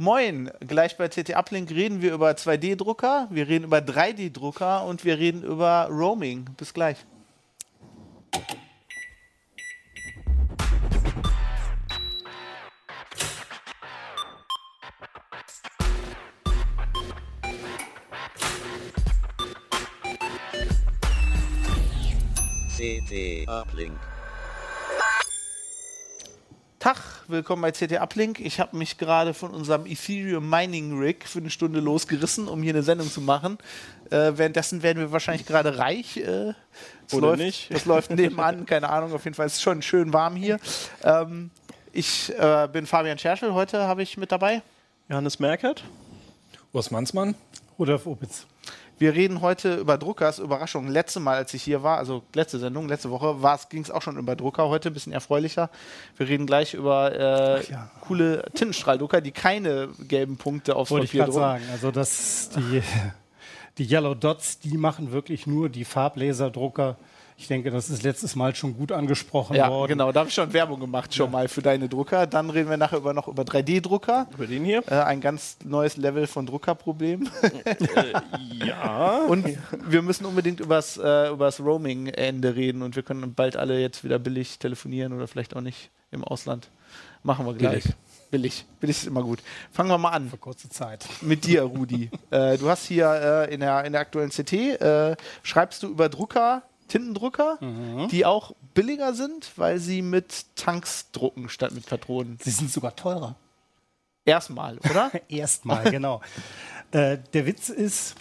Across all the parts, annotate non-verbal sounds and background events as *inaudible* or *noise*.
Moin, gleich bei CT Uplink reden wir über 2D-Drucker, wir reden über 3D-Drucker und wir reden über Roaming. Bis gleich. CT Uplink. Tag, willkommen bei CT Uplink. Ich habe mich gerade von unserem Ethereum Mining Rig für eine Stunde losgerissen, um hier eine Sendung zu machen. Äh, währenddessen werden wir wahrscheinlich gerade reich. Äh, das Oder läuft, nicht. Das läuft nebenan, *laughs* keine Ahnung. Auf jeden Fall ist es schon schön warm hier. Ähm, ich äh, bin Fabian Scherschel. Heute habe ich mit dabei. Johannes Merkert. Urs Mansmann. Rudolf Opitz. Wir reden heute über Druckers. Überraschung. Letzte Mal, als ich hier war, also letzte Sendung, letzte Woche, ging es auch schon über Drucker. Heute ein bisschen erfreulicher. Wir reden gleich über äh, ja. coole Tintenstrahldrucker, die keine gelben Punkte aufs Wollte ich Papier gerade drucken. sagen. Also das, die, die Yellow Dots, die machen wirklich nur die Farblaserdrucker. Ich denke, das ist letztes Mal schon gut angesprochen Ja, worden. genau. Da habe ich schon Werbung gemacht schon mal für deine Drucker. Dann reden wir nachher über, noch über 3D-Drucker. Über den hier. Äh, ein ganz neues Level von Druckerproblem. Ja. *laughs* Und wir müssen unbedingt übers, äh, übers Roaming-Ende reden und wir können bald alle jetzt wieder billig telefonieren oder vielleicht auch nicht im Ausland. Machen wir gleich. Billig. Billig. Billig ist immer gut. Fangen wir mal an Für kurze Zeit. mit dir, Rudi. *laughs* äh, du hast hier äh, in, der, in der aktuellen CT, äh, schreibst du über Drucker, Tintendrucker, die auch billiger sind, weil sie mit Tanks drucken statt mit Patronen. Sie sind sogar teurer. Erstmal, oder? *laughs* Erstmal, genau. *laughs* Äh, der Witz ist,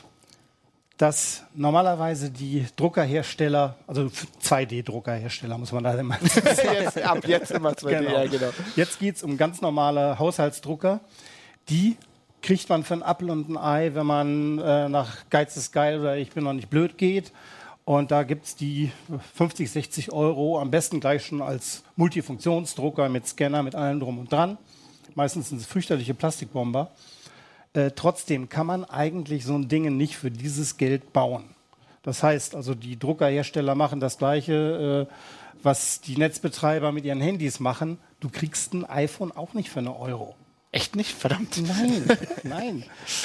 dass normalerweise die Druckerhersteller, also 2D-Druckerhersteller, muss man da immer *laughs* jetzt, ab jetzt immer 2D, Genau. ja, genau. Jetzt geht es um ganz normale Haushaltsdrucker. Die kriegt man für ein Apfel und ein Ei, wenn man äh, nach Geiz ist geil oder ich bin noch nicht blöd geht. Und da gibt es die 50, 60 Euro, am besten gleich schon als Multifunktionsdrucker mit Scanner, mit allem drum und dran. Meistens sind es fürchterliche Plastikbomber. Äh, trotzdem kann man eigentlich so ein Ding nicht für dieses Geld bauen. Das heißt, also die Druckerhersteller machen das Gleiche, äh, was die Netzbetreiber mit ihren Handys machen. Du kriegst ein iPhone auch nicht für eine Euro. Echt nicht? Verdammt. Nein, nein.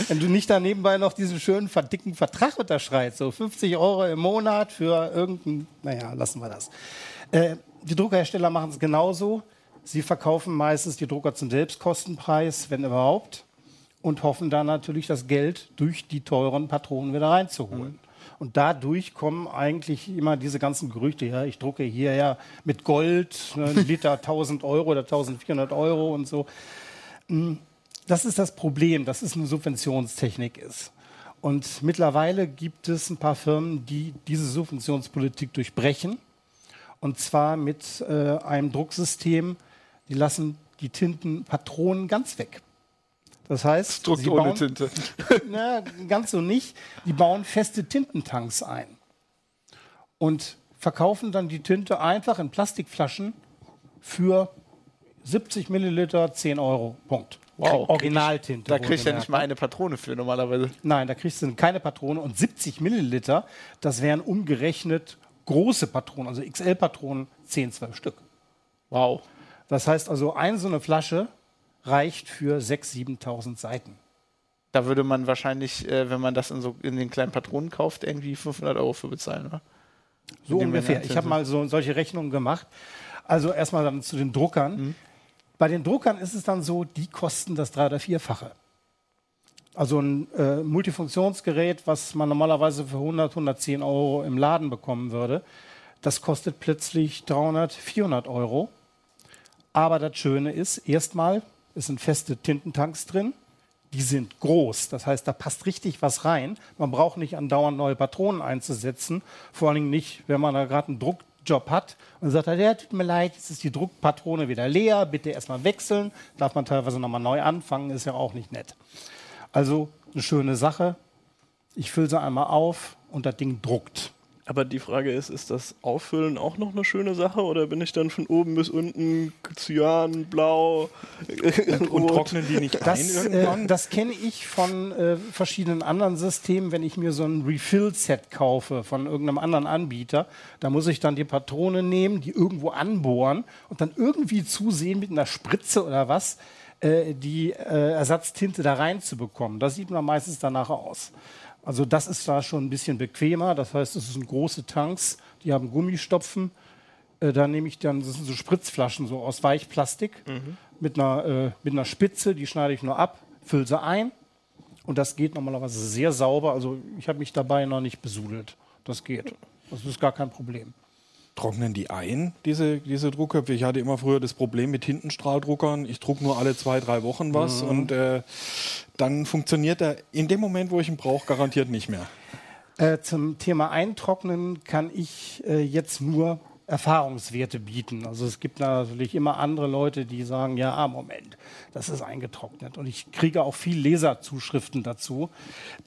Wenn du nicht da nebenbei noch diesen schönen, verdicken Vertrag unterschreibst, so 50 Euro im Monat für irgendein, naja, lassen wir das. Äh, die Druckerhersteller machen es genauso. Sie verkaufen meistens die Drucker zum Selbstkostenpreis, wenn überhaupt, und hoffen dann natürlich das Geld durch die teuren Patronen wieder reinzuholen. Und dadurch kommen eigentlich immer diese ganzen Gerüchte, ja, ich drucke hier ja mit Gold, ne, Liter *laughs* 1000 Euro oder 1400 Euro und so. Das ist das Problem, dass es eine Subventionstechnik ist. Und mittlerweile gibt es ein paar Firmen, die diese Subventionspolitik durchbrechen. Und zwar mit äh, einem Drucksystem, die lassen die Tintenpatronen ganz weg. Das heißt, Druckt sie ohne bauen, Tinte. *laughs* na, ganz so nicht. Die bauen feste Tintentanks ein und verkaufen dann die Tinte einfach in Plastikflaschen für 70 Milliliter 10 Euro. Punkt. Wow. Originaltinte. Da kriegst du ja nicht mal eine Patrone für normalerweise. Nein, da kriegst du keine Patrone und 70 Milliliter, das wären umgerechnet große Patronen, also XL-Patronen, 10, 12 Stück. Wow. Das heißt also, eine so eine Flasche reicht für 6.000, 7.000 Seiten. Da würde man wahrscheinlich, äh, wenn man das in, so, in den kleinen Patronen kauft, irgendwie 500 Euro für bezahlen, oder? So ungefähr. Ich habe mal so solche Rechnungen gemacht. Also erstmal dann zu den Druckern. Mhm. Bei den Druckern ist es dann so, die kosten das drei- oder vierfache. Also ein äh, Multifunktionsgerät, was man normalerweise für 100, 110 Euro im Laden bekommen würde, das kostet plötzlich 300, 400 Euro. Aber das Schöne ist, erstmal, es sind feste Tintentanks drin. Die sind groß, das heißt, da passt richtig was rein. Man braucht nicht andauernd neue Patronen einzusetzen. Vor allen Dingen nicht, wenn man da gerade einen Druckjob hat und sagt, ja, tut mir leid, jetzt ist die Druckpatrone wieder leer, bitte erstmal wechseln. Darf man teilweise nochmal neu anfangen, ist ja auch nicht nett. Also eine schöne Sache. Ich fülle sie einmal auf und das Ding druckt. Aber die Frage ist, ist das Auffüllen auch noch eine schöne Sache oder bin ich dann von oben bis unten Cyan, Blau, Und Rot? trocknen die nicht ein Das, äh, irgendwann? das kenne ich von äh, verschiedenen anderen Systemen, wenn ich mir so ein Refill-Set kaufe von irgendeinem anderen Anbieter. Da muss ich dann die Patrone nehmen, die irgendwo anbohren und dann irgendwie zusehen mit einer Spritze oder was, äh, die äh, Ersatztinte da reinzubekommen. Das sieht man meistens danach aus. Also das ist da schon ein bisschen bequemer. Das heißt, es sind große Tanks, die haben Gummistopfen. Äh, da nehme ich dann, das sind so Spritzflaschen so aus Weichplastik mit, einer, äh, mit einer Spitze, die schneide ich nur ab, fülle sie ein und das geht normalerweise sehr sauber. Also ich habe mich dabei noch nicht besudelt. Das geht. Das ist gar kein Problem. Trocknen die ein, diese, diese Druckköpfe? Ich hatte immer früher das Problem mit Tintenstrahldruckern. Ich drucke nur alle zwei, drei Wochen was und äh, dann funktioniert er in dem Moment, wo ich ihn brauche, garantiert nicht mehr. Äh, zum Thema Eintrocknen kann ich äh, jetzt nur Erfahrungswerte bieten. Also es gibt natürlich immer andere Leute, die sagen, ja, ah, Moment, das ist eingetrocknet. Und ich kriege auch viel Leserzuschriften dazu,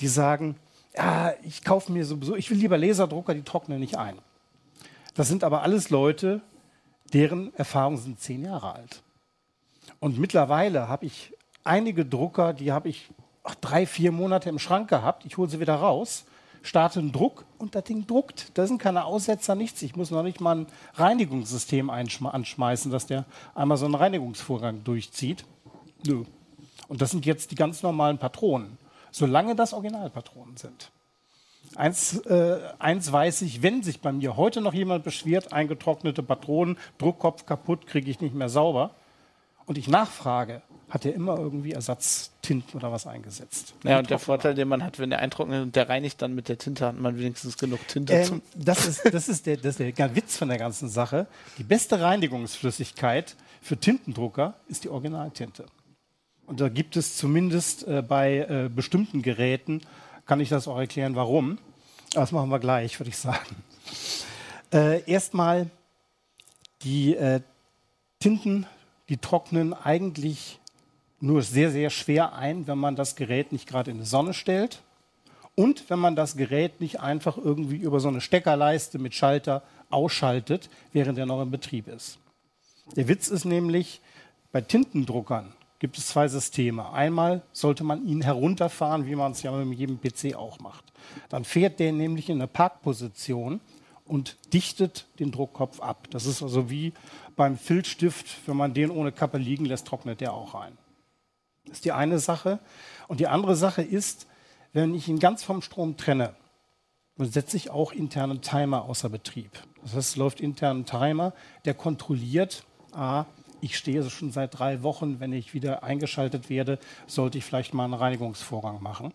die sagen, ja, ich kaufe mir sowieso, ich will lieber Laserdrucker, die trocknen nicht ein. Das sind aber alles Leute, deren Erfahrungen sind zehn Jahre alt. Und mittlerweile habe ich einige Drucker, die habe ich ach, drei, vier Monate im Schrank gehabt. Ich hole sie wieder raus, starte einen Druck und das Ding druckt. Da sind keine Aussetzer, nichts. Ich muss noch nicht mal ein Reinigungssystem anschmeißen, dass der einmal so einen Reinigungsvorgang durchzieht. Nö. Und das sind jetzt die ganz normalen Patronen, solange das Originalpatronen sind. Eins, äh, eins weiß ich, wenn sich bei mir heute noch jemand beschwert, eingetrocknete Patronen, Druckkopf kaputt, kriege ich nicht mehr sauber. Und ich nachfrage, hat er immer irgendwie Ersatztinten oder was eingesetzt? Ja, und der Vorteil, den man hat, wenn der eintrocknet und der reinigt dann mit der Tinte, hat man wenigstens genug Tinte Ähm, zum. das, ist, das, ist der, das ist der Witz von der ganzen Sache. Die beste Reinigungsflüssigkeit für Tintendrucker ist die Originaltinte. Und da gibt es zumindest äh, bei äh, bestimmten Geräten, kann ich das auch erklären, warum. Das machen wir gleich, würde ich sagen. Äh, Erstmal die äh, Tinten, die trocknen eigentlich nur sehr, sehr schwer ein, wenn man das Gerät nicht gerade in die Sonne stellt. Und wenn man das Gerät nicht einfach irgendwie über so eine Steckerleiste mit Schalter ausschaltet, während er noch in Betrieb ist. Der Witz ist nämlich, bei Tintendruckern gibt es zwei Systeme. Einmal sollte man ihn herunterfahren, wie man es ja mit jedem PC auch macht. Dann fährt der nämlich in eine Parkposition und dichtet den Druckkopf ab. Das ist also wie beim Filzstift, wenn man den ohne Kappe liegen lässt, trocknet der auch ein. Das ist die eine Sache. Und die andere Sache ist, wenn ich ihn ganz vom Strom trenne, dann setze ich auch internen Timer außer Betrieb. Das heißt, es läuft intern ein Timer, der kontrolliert, ah, ich stehe schon seit drei Wochen, wenn ich wieder eingeschaltet werde, sollte ich vielleicht mal einen Reinigungsvorgang machen.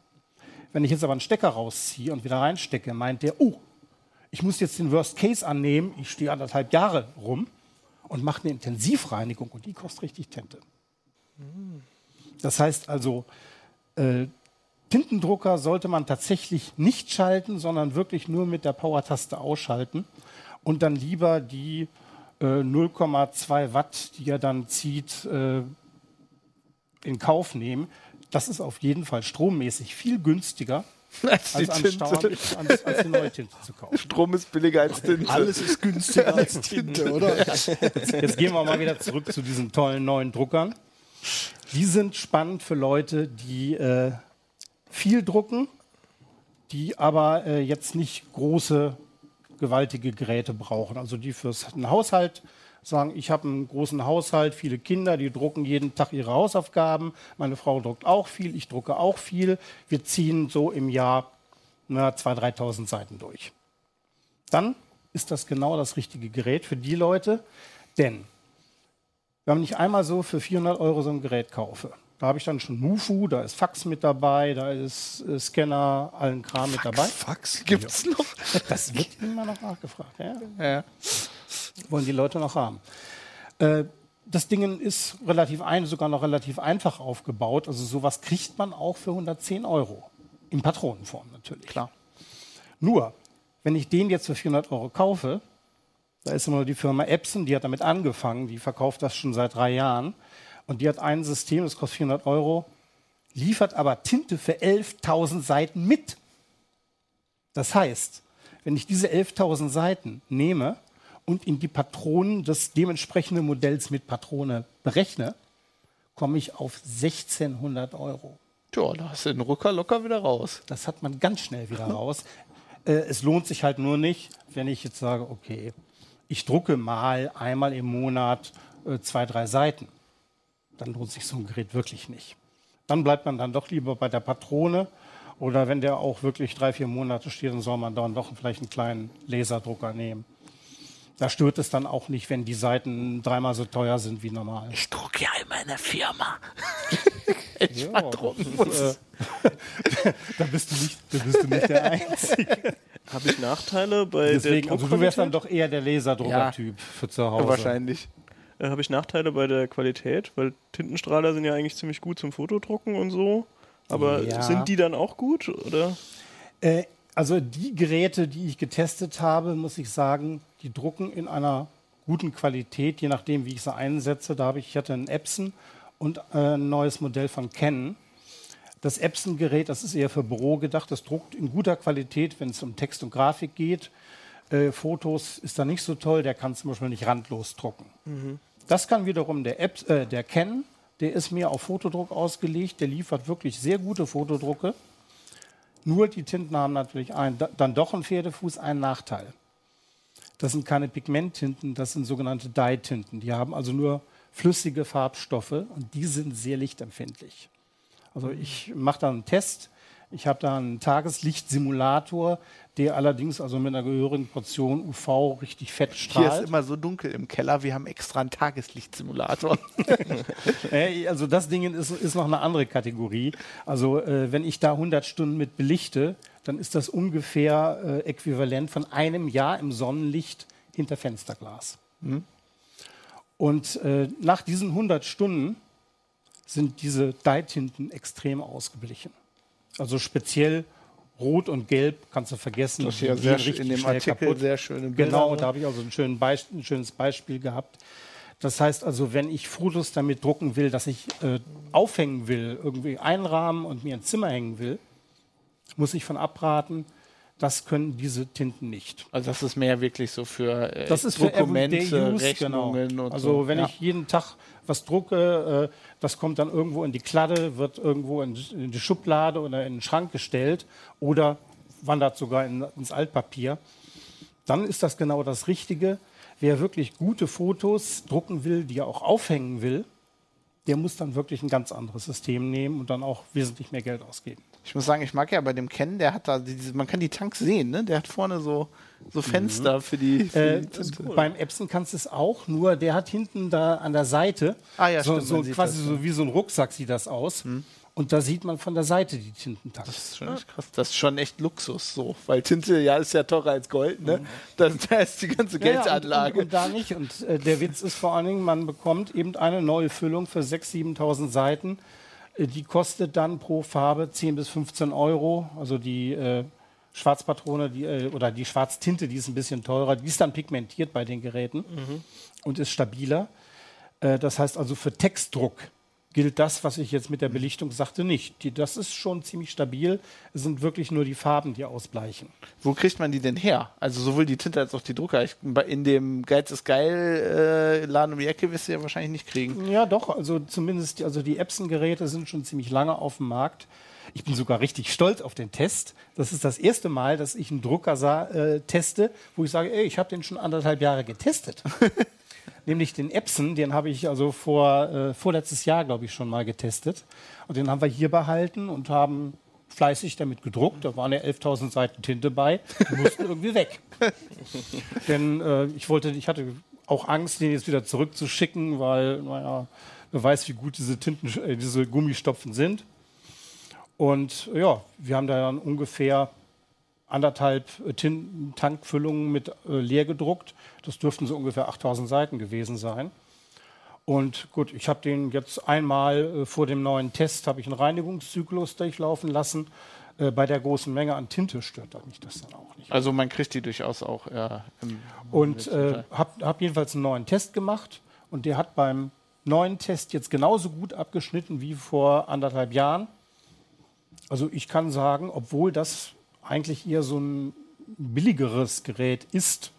Wenn ich jetzt aber einen Stecker rausziehe und wieder reinstecke, meint der, oh, ich muss jetzt den Worst Case annehmen, ich stehe anderthalb Jahre rum und mache eine Intensivreinigung und die kostet richtig Tinte. Das heißt also, äh, Tintendrucker sollte man tatsächlich nicht schalten, sondern wirklich nur mit der Power-Taste ausschalten und dann lieber die äh, 0,2 Watt, die er dann zieht, äh, in Kauf nehmen. Das ist auf jeden Fall strommäßig viel günstiger, *laughs* Als die als, an Tinte. Stau- als, als die neue Tinte zu kaufen. Strom ist billiger als Tinte. Alles ist günstiger als Tinte, oder? *laughs* Jetzt gehen wir mal wieder zurück zu diesen tollen neuen Druckern. Die sind spannend für Leute, die äh, viel drucken, die aber äh, jetzt nicht große, gewaltige Geräte brauchen. Also die fürs Haushalt sagen, ich habe einen großen Haushalt, viele Kinder, die drucken jeden Tag ihre Hausaufgaben. Meine Frau druckt auch viel, ich drucke auch viel. Wir ziehen so im Jahr na, 2.000, 3.000 Seiten durch. Dann ist das genau das richtige Gerät für die Leute, denn wenn ich einmal so für 400 Euro so ein Gerät kaufe, da habe ich dann schon Mufu, da ist Fax mit dabei, da ist äh, Scanner, allen Kram mit dabei. Fax? Gibt's noch? *laughs* Das wird immer noch nachgefragt. Ja? Ja. Wollen die Leute noch haben. Äh, das Ding ist relativ ein, sogar noch relativ einfach aufgebaut. Also sowas kriegt man auch für 110 Euro. In Patronenform natürlich. Klar. Nur, wenn ich den jetzt für 400 Euro kaufe, da ist immer nur die Firma Epson, die hat damit angefangen, die verkauft das schon seit drei Jahren. Und die hat ein System, das kostet 400 Euro, liefert aber Tinte für 11.000 Seiten mit. Das heißt, wenn ich diese 11.000 Seiten nehme und in die Patronen des dementsprechenden Modells mit Patrone berechne, komme ich auf 1600 Euro. Tja, da hast du den Rucker locker wieder raus. Das hat man ganz schnell wieder *laughs* raus. Äh, es lohnt sich halt nur nicht, wenn ich jetzt sage, okay, ich drucke mal einmal im Monat äh, zwei, drei Seiten. Dann lohnt sich so ein Gerät wirklich nicht. Dann bleibt man dann doch lieber bei der Patrone oder wenn der auch wirklich drei, vier Monate steht, dann soll man dann doch vielleicht einen kleinen Laserdrucker nehmen. Da stört es dann auch nicht, wenn die Seiten dreimal so teuer sind wie normal. Ich drucke ja immer in der Firma. *laughs* ich ja, drucken muss. Äh, *laughs* da, bist du nicht, da bist du nicht der *laughs* Einzige. Habe ich Nachteile bei Deswegen, der Also du wärst dann doch eher der Laserdrucker-Typ ja. für zu Hause. wahrscheinlich. Äh, Habe ich Nachteile bei der Qualität, weil Tintenstrahler sind ja eigentlich ziemlich gut zum Fotodrucken und so. Aber ja. sind die dann auch gut, oder? Äh, also die Geräte, die ich getestet habe, muss ich sagen, die drucken in einer guten Qualität, je nachdem, wie ich sie einsetze. Da habe ich, ich hatte einen Epson und äh, ein neues Modell von Canon. Das Epson-Gerät, das ist eher für Büro gedacht, das druckt in guter Qualität, wenn es um Text und Grafik geht. Äh, Fotos ist da nicht so toll, der kann zum Beispiel nicht randlos drucken. Mhm. Das kann wiederum der, App, äh, der Canon, der ist mehr auf Fotodruck ausgelegt, der liefert wirklich sehr gute Fotodrucke. Nur die Tinten haben natürlich ein, dann doch einen Pferdefuß, einen Nachteil. Das sind keine Pigmenttinten, das sind sogenannte Dye-Tinten. Die haben also nur flüssige Farbstoffe und die sind sehr lichtempfindlich. Also ich mache da einen Test. Ich habe da einen Tageslichtsimulator, der allerdings also mit einer gehörigen Portion UV richtig fett strahlt. Hier ist immer so dunkel im Keller, wir haben extra einen Tageslichtsimulator. *laughs* also das Ding ist, ist, noch eine andere Kategorie. Also äh, wenn ich da 100 Stunden mit belichte, dann ist das ungefähr äh, äquivalent von einem Jahr im Sonnenlicht hinter Fensterglas. Mhm. Und äh, nach diesen 100 Stunden sind diese Dye-Tinten extrem ausgeblichen. Also speziell Rot und Gelb kannst du vergessen. Das ist ja sehr in dem Artikel kaputt. sehr schöne Bilder. Genau, da habe ich also ein, schön Beisp ein, schönes Beispiel gehabt. Das heißt also, wenn ich Fotos damit drucken will, dass ich äh, aufhängen will, irgendwie einrahmen und mir ein Zimmer hängen will, muss ich von abraten. Das können diese Tinten nicht. Also das ist mehr wirklich so für äh, das ist Dokumente, für use, genau. Rechnungen genau. und Also so. wenn ja. ich jeden Tag was drucke, äh, das kommt dann irgendwo in die Kladde, wird irgendwo in, in, die Schublade oder in den Schrank gestellt oder wandert sogar in, ins Altpapier. Dann ist das genau das Richtige. Wer wirklich gute Fotos drucken will, die er auch aufhängen will, der muss dann wirklich ein ganz anderes System nehmen und dann auch wesentlich mehr Geld ausgeben. Ich muss sagen, ich mag ja bei dem Ken, der hat da diese, man kann die Tanks sehen, ne? Der hat vorne so, so Fenster mhm. für die. Für äh, die beim Epson kannst du es auch, nur der hat hinten da an der Seite ah, ja, so, stimmt, so quasi so wie so ein Rucksack sieht das aus. Mhm. Und da sieht man von der Seite die Tintentanks. Das ist schon echt krass. Das ist schon echt Luxus so. Weil Tinte ja ist ja teurer als Gold, ne? Mhm. Da, da, ist die ganze Geldanlage. Ja, und, und, und, da nicht. Und äh, der Witz ist vor allen Dingen, man bekommt eben eine neue Füllung für 6.000, 7.000 Seiten die kostet dann pro Farbe 10 bis 15 Euro. Also die äh, Schwarzpatrone die, äh, oder die Schwarztinte, die ist ein bisschen teurer. Die ist dann pigmentiert bei den Geräten mhm. und ist stabiler. Äh, das heißt also für Textdruck gilt das, was ich jetzt mit der Belichtung sagte, nicht. Die, das ist schon ziemlich stabil. Es sind wirklich nur die Farben, die ausbleichen. Wo kriegt man die denn her? Also sowohl die Tinte als auch die Drucker. Ich, in dem Geiz ist geil äh, Laden um die Ecke wirst du ja wahrscheinlich nicht kriegen. Ja, doch. Also zumindest also die Epson-Geräte sind schon ziemlich lange auf dem Markt. Ich bin sogar richtig stolz auf den Test. Das ist das erste Mal, dass ich einen Drucker sah, äh, teste, wo ich sage, ey, ich habe den schon anderthalb Jahre getestet. *laughs* nämlich den Epson, den habe ich also vor äh, vorletztes Jahr, glaube ich, schon mal getestet. Und den haben wir hier behalten und haben fleißig damit gedruckt. Da waren ja 11.000 Seiten Tinte bei. Die mussten irgendwie weg. *laughs* Denn äh, ich wollte, ich hatte auch Angst, den jetzt wieder zurückzuschicken, weil, naja, wer weiß, wie gut diese Tinten, äh, diese Gummistopfen sind. Und ja, wir haben da dann ungefähr anderthalb äh, Tankfüllungen mit äh, leer gedruckt. Das dürften so ungefähr 8000 Seiten gewesen sein. Und gut, ich habe den jetzt einmal äh, vor dem neuen Test habe ich einen Reinigungszyklus durchlaufen lassen. Äh, bei der großen Menge an Tinte stört mich das dann auch nicht. Also man kriegt die durchaus auch im Und äh, habe hab jedenfalls einen neuen Test gemacht und der hat beim neuen Test jetzt genauso gut abgeschnitten wie vor anderthalb Jahren. Also ich kann sagen, obwohl das eigentlich eher so ein billigeres Gerät ist.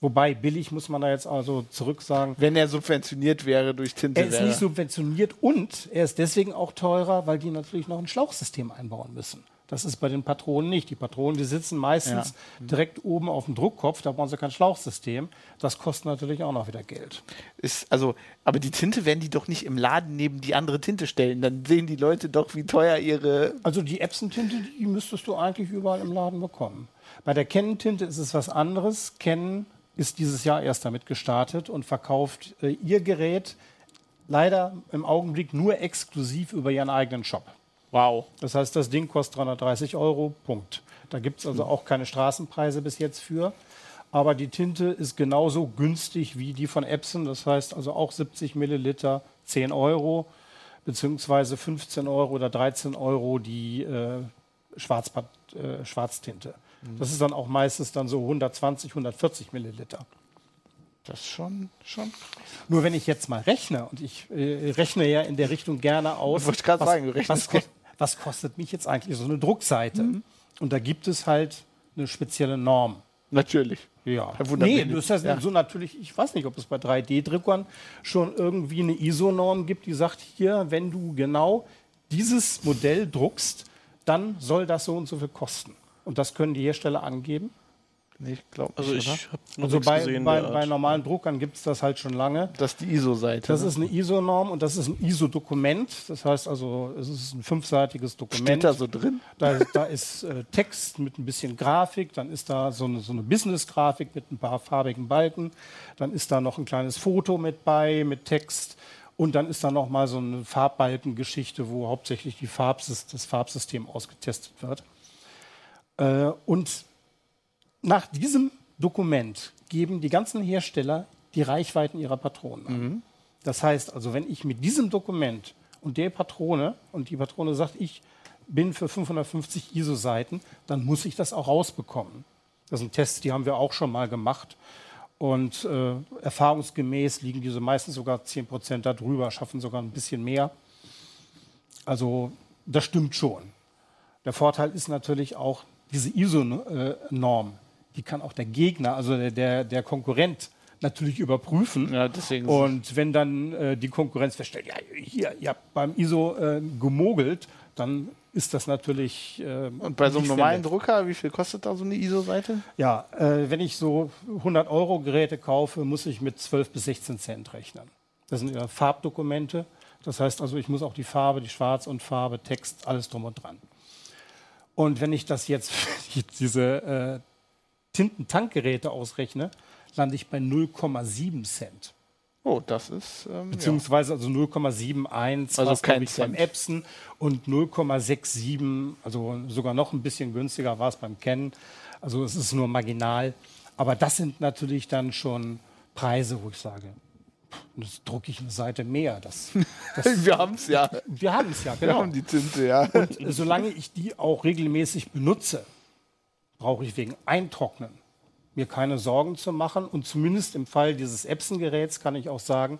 Wobei billig muss man da jetzt also zurück sagen. Wenn er subventioniert wäre durch Tinte. Er ist nicht subventioniert und er ist deswegen auch teurer, weil die natürlich noch ein Schlauchsystem einbauen müssen. Das ist bei den Patronen nicht. Die Patronen, die sitzen meistens direkt oben auf dem Druckkopf, da brauchen sie kein Schlauchsystem. Das kostet natürlich auch noch wieder Geld. Ist, also, aber die Tinte werden die doch nicht im Laden neben die andere Tinte stellen. Dann sehen die Leute doch, wie teuer ihre. Also die Epson-Tinte, die müsstest du eigentlich überall im Laden bekommen. Bei der Canon-Tinte ist es was anderes. Canon ist dieses Jahr erst damit gestartet und verkauft äh, ihr Gerät leider im Augenblick nur exklusiv über ihren eigenen Shop. Wow. Das heißt, das Ding kostet 330 Euro, Punkt. Da gibt es also auch keine Straßenpreise bis jetzt für. Aber die Tinte ist genauso günstig wie die von Epson. Das heißt also auch 70 Milliliter, 10 Euro, beziehungsweise 15 Euro oder 13 Euro die äh, Schwarzpat äh, Schwarztinte. Das ist dann auch meistens dann so 120, 140 Milliliter. Das ist schon, schon. Nur wenn ich jetzt mal rechne, und ich äh, rechne ja in der Richtung gerne aus, Wollte ich gerade was, sagen, du rechnest was, kost, *laughs* was kostet mich jetzt eigentlich so eine Druckseite? Mhm. Und da gibt es halt eine spezielle Norm. Natürlich. Ja, nee, das ist ja. so natürlich, ich weiß nicht, ob es bei 3D-Druckern schon irgendwie eine ISO-Norm gibt, die sagt, hier, wenn du genau dieses Modell druckst, dann soll das so und so viel kosten. Und das können die Hersteller angeben. Nee, ich glaube Also nicht, ich habe noch Also bei, gesehen. bei, bei normalen Druckern gibt es das halt schon lange. Das ist die ISO-Seite. Das ne? ist eine ISO-Norm und das ist ein ISO-Dokument. Das heißt also, es ist ein fünfseitiges Dokument. Steht da so drin? Da, da ist äh, Text mit ein bisschen Grafik, dann ist da so eine, so eine Business-Grafik mit ein paar farbigen Balken, dann ist da noch ein kleines Foto mit bei, mit Text und dann ist da noch mal so eine Farbbalkengeschichte, wo hauptsächlich die Farbsys das Farbsystem ausgetestet wird. Äh, und nach diesem Dokument geben die ganzen Hersteller die Reichweiten ihrer Patronen an. Das heißt also, wenn ich mit diesem Dokument und der Patrone und die Patrone sagt, ich bin für 550 ISO-Seiten, dann muss ich das auch rausbekommen. Das sind Tests, die haben wir auch schon mal gemacht. Und äh, erfahrungsgemäß liegen diese meistens sogar 10% darüber, schaffen sogar ein bisschen mehr. Also das stimmt schon. Der Vorteil ist natürlich auch diese ISO-Norm, die kann auch der Gegner, also der, der, der Konkurrent, natürlich überprüfen. Ja, deswegen. Und wenn dann äh, die Konkurrenz feststellt, ja, hier, ihr habt beim ISO äh, gemogelt, dann ist das natürlich. Äh, und bei so einem normalen nett. Drucker, wie viel kostet da so eine ISO-Seite? Ja, äh, wenn ich so 100 Euro Geräte kaufe, muss ich mit 12 bis 16 Cent rechnen. Das sind ja Farbdokumente. Das heißt also, ich muss auch die Farbe, die Schwarz- und Farbe, Text, alles drum und dran. Und wenn ich das jetzt *laughs* diese äh, Tintentankgeräte ausrechne, lande ich bei 0,7 Cent. Oh, das ist. Ähm, ja. Beziehungsweise also 0,71, Also was kein ich beim. Epson und 0,67, also sogar noch ein bisschen günstiger war es beim Canon. Also es ist nur marginal. Aber das sind natürlich dann schon Preise, wo ich sage, das drucke ich eine Seite mehr. Das, *laughs* das, Wir haben es ja. wir haben es ja, Wir genau. haben die Tinte, ja. Und solange ich die auch regelmäßig benutze, brauche ich wegen Eintrocknen mir keine Sorgen zu machen. Und zumindest im Fall dieses Epson-Geräts kann ich auch sagen,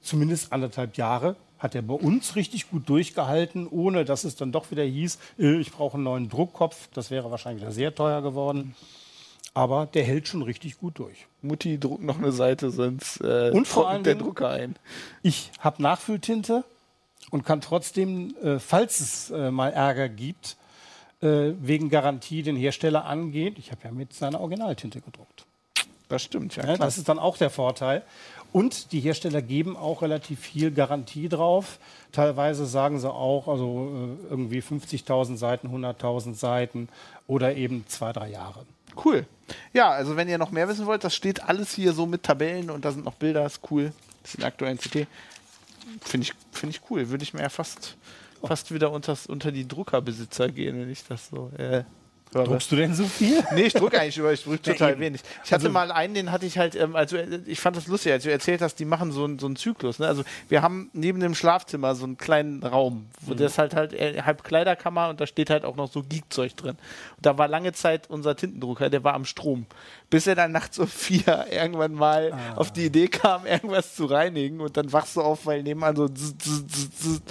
zumindest anderthalb Jahre hat er bei uns richtig gut durchgehalten, ohne dass es dann doch wieder hieß, äh, ich brauche einen neuen Druckkopf. Das wäre wahrscheinlich wieder sehr teuer geworden. Aber der hält schon richtig gut durch. Mutti druckt noch eine Seite, sonst äh, Und vor allen der Drucker ein. Ich habe Nachfülltinte und kann trotzdem, äh, falls es äh, mal Ärger gibt, äh, wegen Garantie den Hersteller angehen. Ich habe ja mit seiner Originaltinte gedruckt. Das stimmt, ja. Ja, klar. das ist dann auch der Vorteil. Und die Hersteller geben auch relativ viel Garantie drauf. Teilweise sagen sie auch, also äh, irgendwie 50.000 Seiten, 100.000 Seiten oder eben zwei, drei Jahre. Cool. Ja, also wenn ihr noch mehr wissen wollt, das steht alles hier so mit Tabellen und da sind noch Bilder, ist cool. Das ist in der aktuellen CT. Finde ich, find ich cool. Würde ich mir ja fast, fast wieder unters, unter die Druckerbesitzer gehen, wenn ich das so äh, höre. Druckst du denn so viel? *laughs* Nee, ich drucke eigentlich über, ich drucke total eben. wenig. Ich hatte Also- mal einen, den hatte ich halt, ähm, also äh, ich fand das lustig, als du erzählt hast, die machen so, einen- so einen Zyklus. Ne? Also wir haben neben dem Schlafzimmer so einen kleinen Raum, wo Mhm. das halt halt äh, halb Kleiderkammer und da steht halt auch noch so Geekzeug drin. Und da war lange Zeit unser Tintendrucker, der war am Strom. Bis er dann nachts um vier *laughs* irgendwann mal Ah. auf die Idee kam, irgendwas zu reinigen und dann wachst du auf, weil nebenan so zzz, zzz, zzz,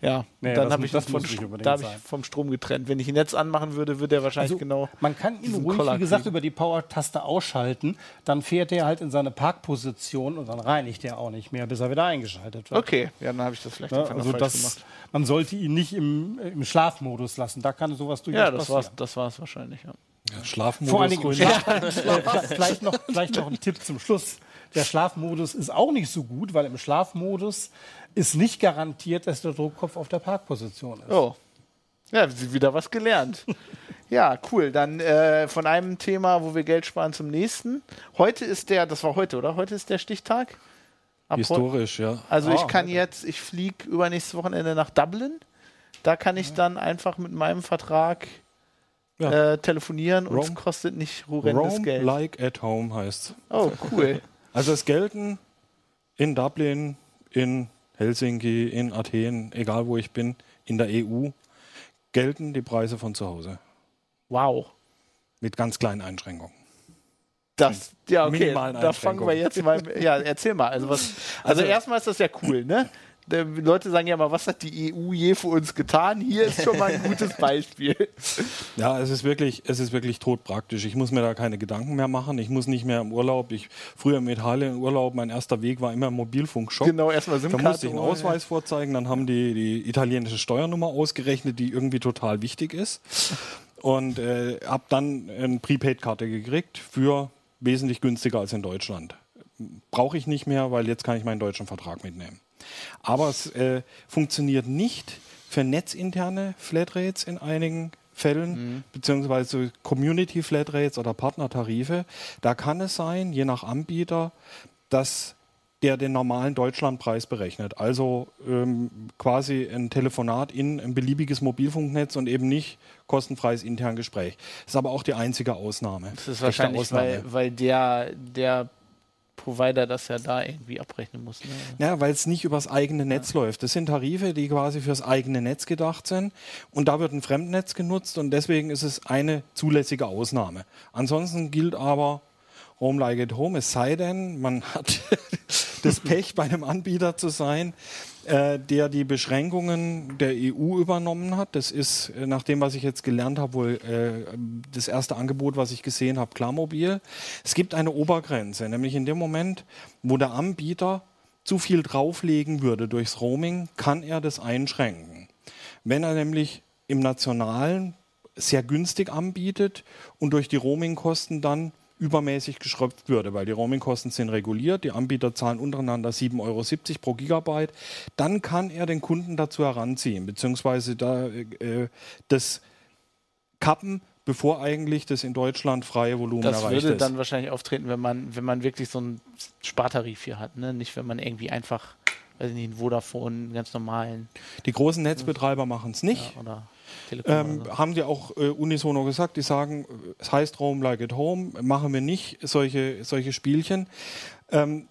ja, und dann habe ich das von, da hab ich vom Strom getrennt. Wenn ich ihn jetzt anmachen würde, würde er wahrscheinlich wahrscheinlich genau. Man kann ihn ruhig, Collar wie gesagt, kriegen. über die Power-Taste ausschalten. Dann fährt er halt in seine Parkposition und dann reinigt er auch nicht mehr, bis er wieder eingeschaltet wird. Okay, ja, dann habe ich das vielleicht Ja, einfach noch also falsch das, gemacht. man sollte ihn nicht im, im Schlafmodus lassen. Da kann sowas durchaus Ja, das war's, passieren. das war's wahrscheinlich, ja. Schlafmodus Vor allen Dingen. Schlaf vielleicht, noch, vielleicht noch ein Tipp zum Schluss. Der Schlafmodus ist auch nicht so gut, weil im Schlafmodus ist nicht garantiert, dass der Druckkopf auf der Parkposition ist. Oh. Ja, sie- wieder was gelernt. *laughs* ja, cool. Dann äh, von einem Thema, wo wir Geld sparen, zum nächsten. Heute ist der, das war heute, oder? Heute ist der Stichtag. Ab Historisch, ja. Also ich Ah, kann jetzt, ich fliege übernächstes Wochenende nach Dublin. Da kann ich dann einfach mit meinem Vertrag Ja. äh, telefonieren und es kostet nicht horrendes Geld. like at home heißt Oh, cool. *laughs* Also es gelten in Dublin, in Helsinki, in Athen, egal wo ich bin, in der EU, gelten die Preise von zu Hause. Wow. Mit ganz kleinen Einschränkungen. Das, ja, okay, Minimalen da fangen wir jetzt mal, ja, erzähl mal. Also, was, *laughs* also, Also- erstmal ist das ja cool, ne? Die Leute sagen ja mal, was hat die EU je für uns getan? Hier ist schon mal ein gutes Beispiel. *laughs* Ja, es ist wirklich, es ist wirklich todpraktisch. Ich muss mir da keine Gedanken mehr machen. Ich muss nicht mehr im Urlaub. Ich früher im Italien Urlaub, mein erster Weg war immer im Mobilfunkshop. Genau, erstmal Da SIM-Karte. musste ich einen. Ausweis vorzeigen, dann haben die die italienische Steuernummer ausgerechnet, die irgendwie total wichtig ist. Und äh, habe dann eine Prepaid-Karte gekriegt für wesentlich günstiger als in Deutschland. Brauche ich nicht mehr, weil jetzt kann ich meinen deutschen Vertrag mitnehmen. Aber es äh, funktioniert nicht für netzinterne Flatrates in einigen Fällen, beziehungsweise Community Flatrates oder Partnertarife. Da kann es sein, je nach Anbieter, dass der den normalen Deutschlandpreis berechnet. Also ähm, quasi ein Telefonat in ein beliebiges Mobilfunknetz und eben nicht kostenfreies intern Gespräch. Das ist aber auch die einzige Ausnahme. Das ist wahrscheinlich, weil, weil der, der Provider das ja da irgendwie abrechnen muss. Ne? Ja, weil es nicht übers eigene Netz läuft. Das sind Tarife, die quasi fürs eigene Netz gedacht sind. Und da wird ein Fremdnetz genutzt und deswegen ist es eine zulässige Ausnahme. Ansonsten gilt aber Home like at home, es sei denn, man hat *laughs* *laughs* das Pech, bei einem Anbieter zu sein, äh, der die Beschränkungen der EU übernommen hat. Das ist, äh, nach dem, was ich jetzt gelernt habe, wohl äh, das erste Angebot, was ich gesehen habe, Klarmobil. Es gibt eine Obergrenze, nämlich in dem Moment, wo der Anbieter zu viel drauflegen würde durchs Roaming, kann er das einschränken. Wenn er nämlich im Nationalen sehr günstig anbietet und durch die Roamingkosten dann übermäßig geschröpft würde, weil die Roamingkosten sind reguliert, die Anbieter zahlen untereinander 7,70 Euro pro Gigabyte, dann kann er den Kunden dazu heranziehen, beziehungsweise da, äh, das kappen, bevor eigentlich das in Deutschland freie Volumen Das erreicht würde ist. dann wahrscheinlich auftreten, wenn man, wenn man wirklich so einen Spartarif hier hat, ne? Nicht, wenn man irgendwie einfach, weiß ich nicht, einen Vodafone, einen ganz normalen die großen Netzbetreiber machen es nicht. ja, Ähm, so. haben die auch äh, unisono gesagt, die sagen, es heißt Roam like at home, machen wir nicht solche, solche Spielchen. Ähm,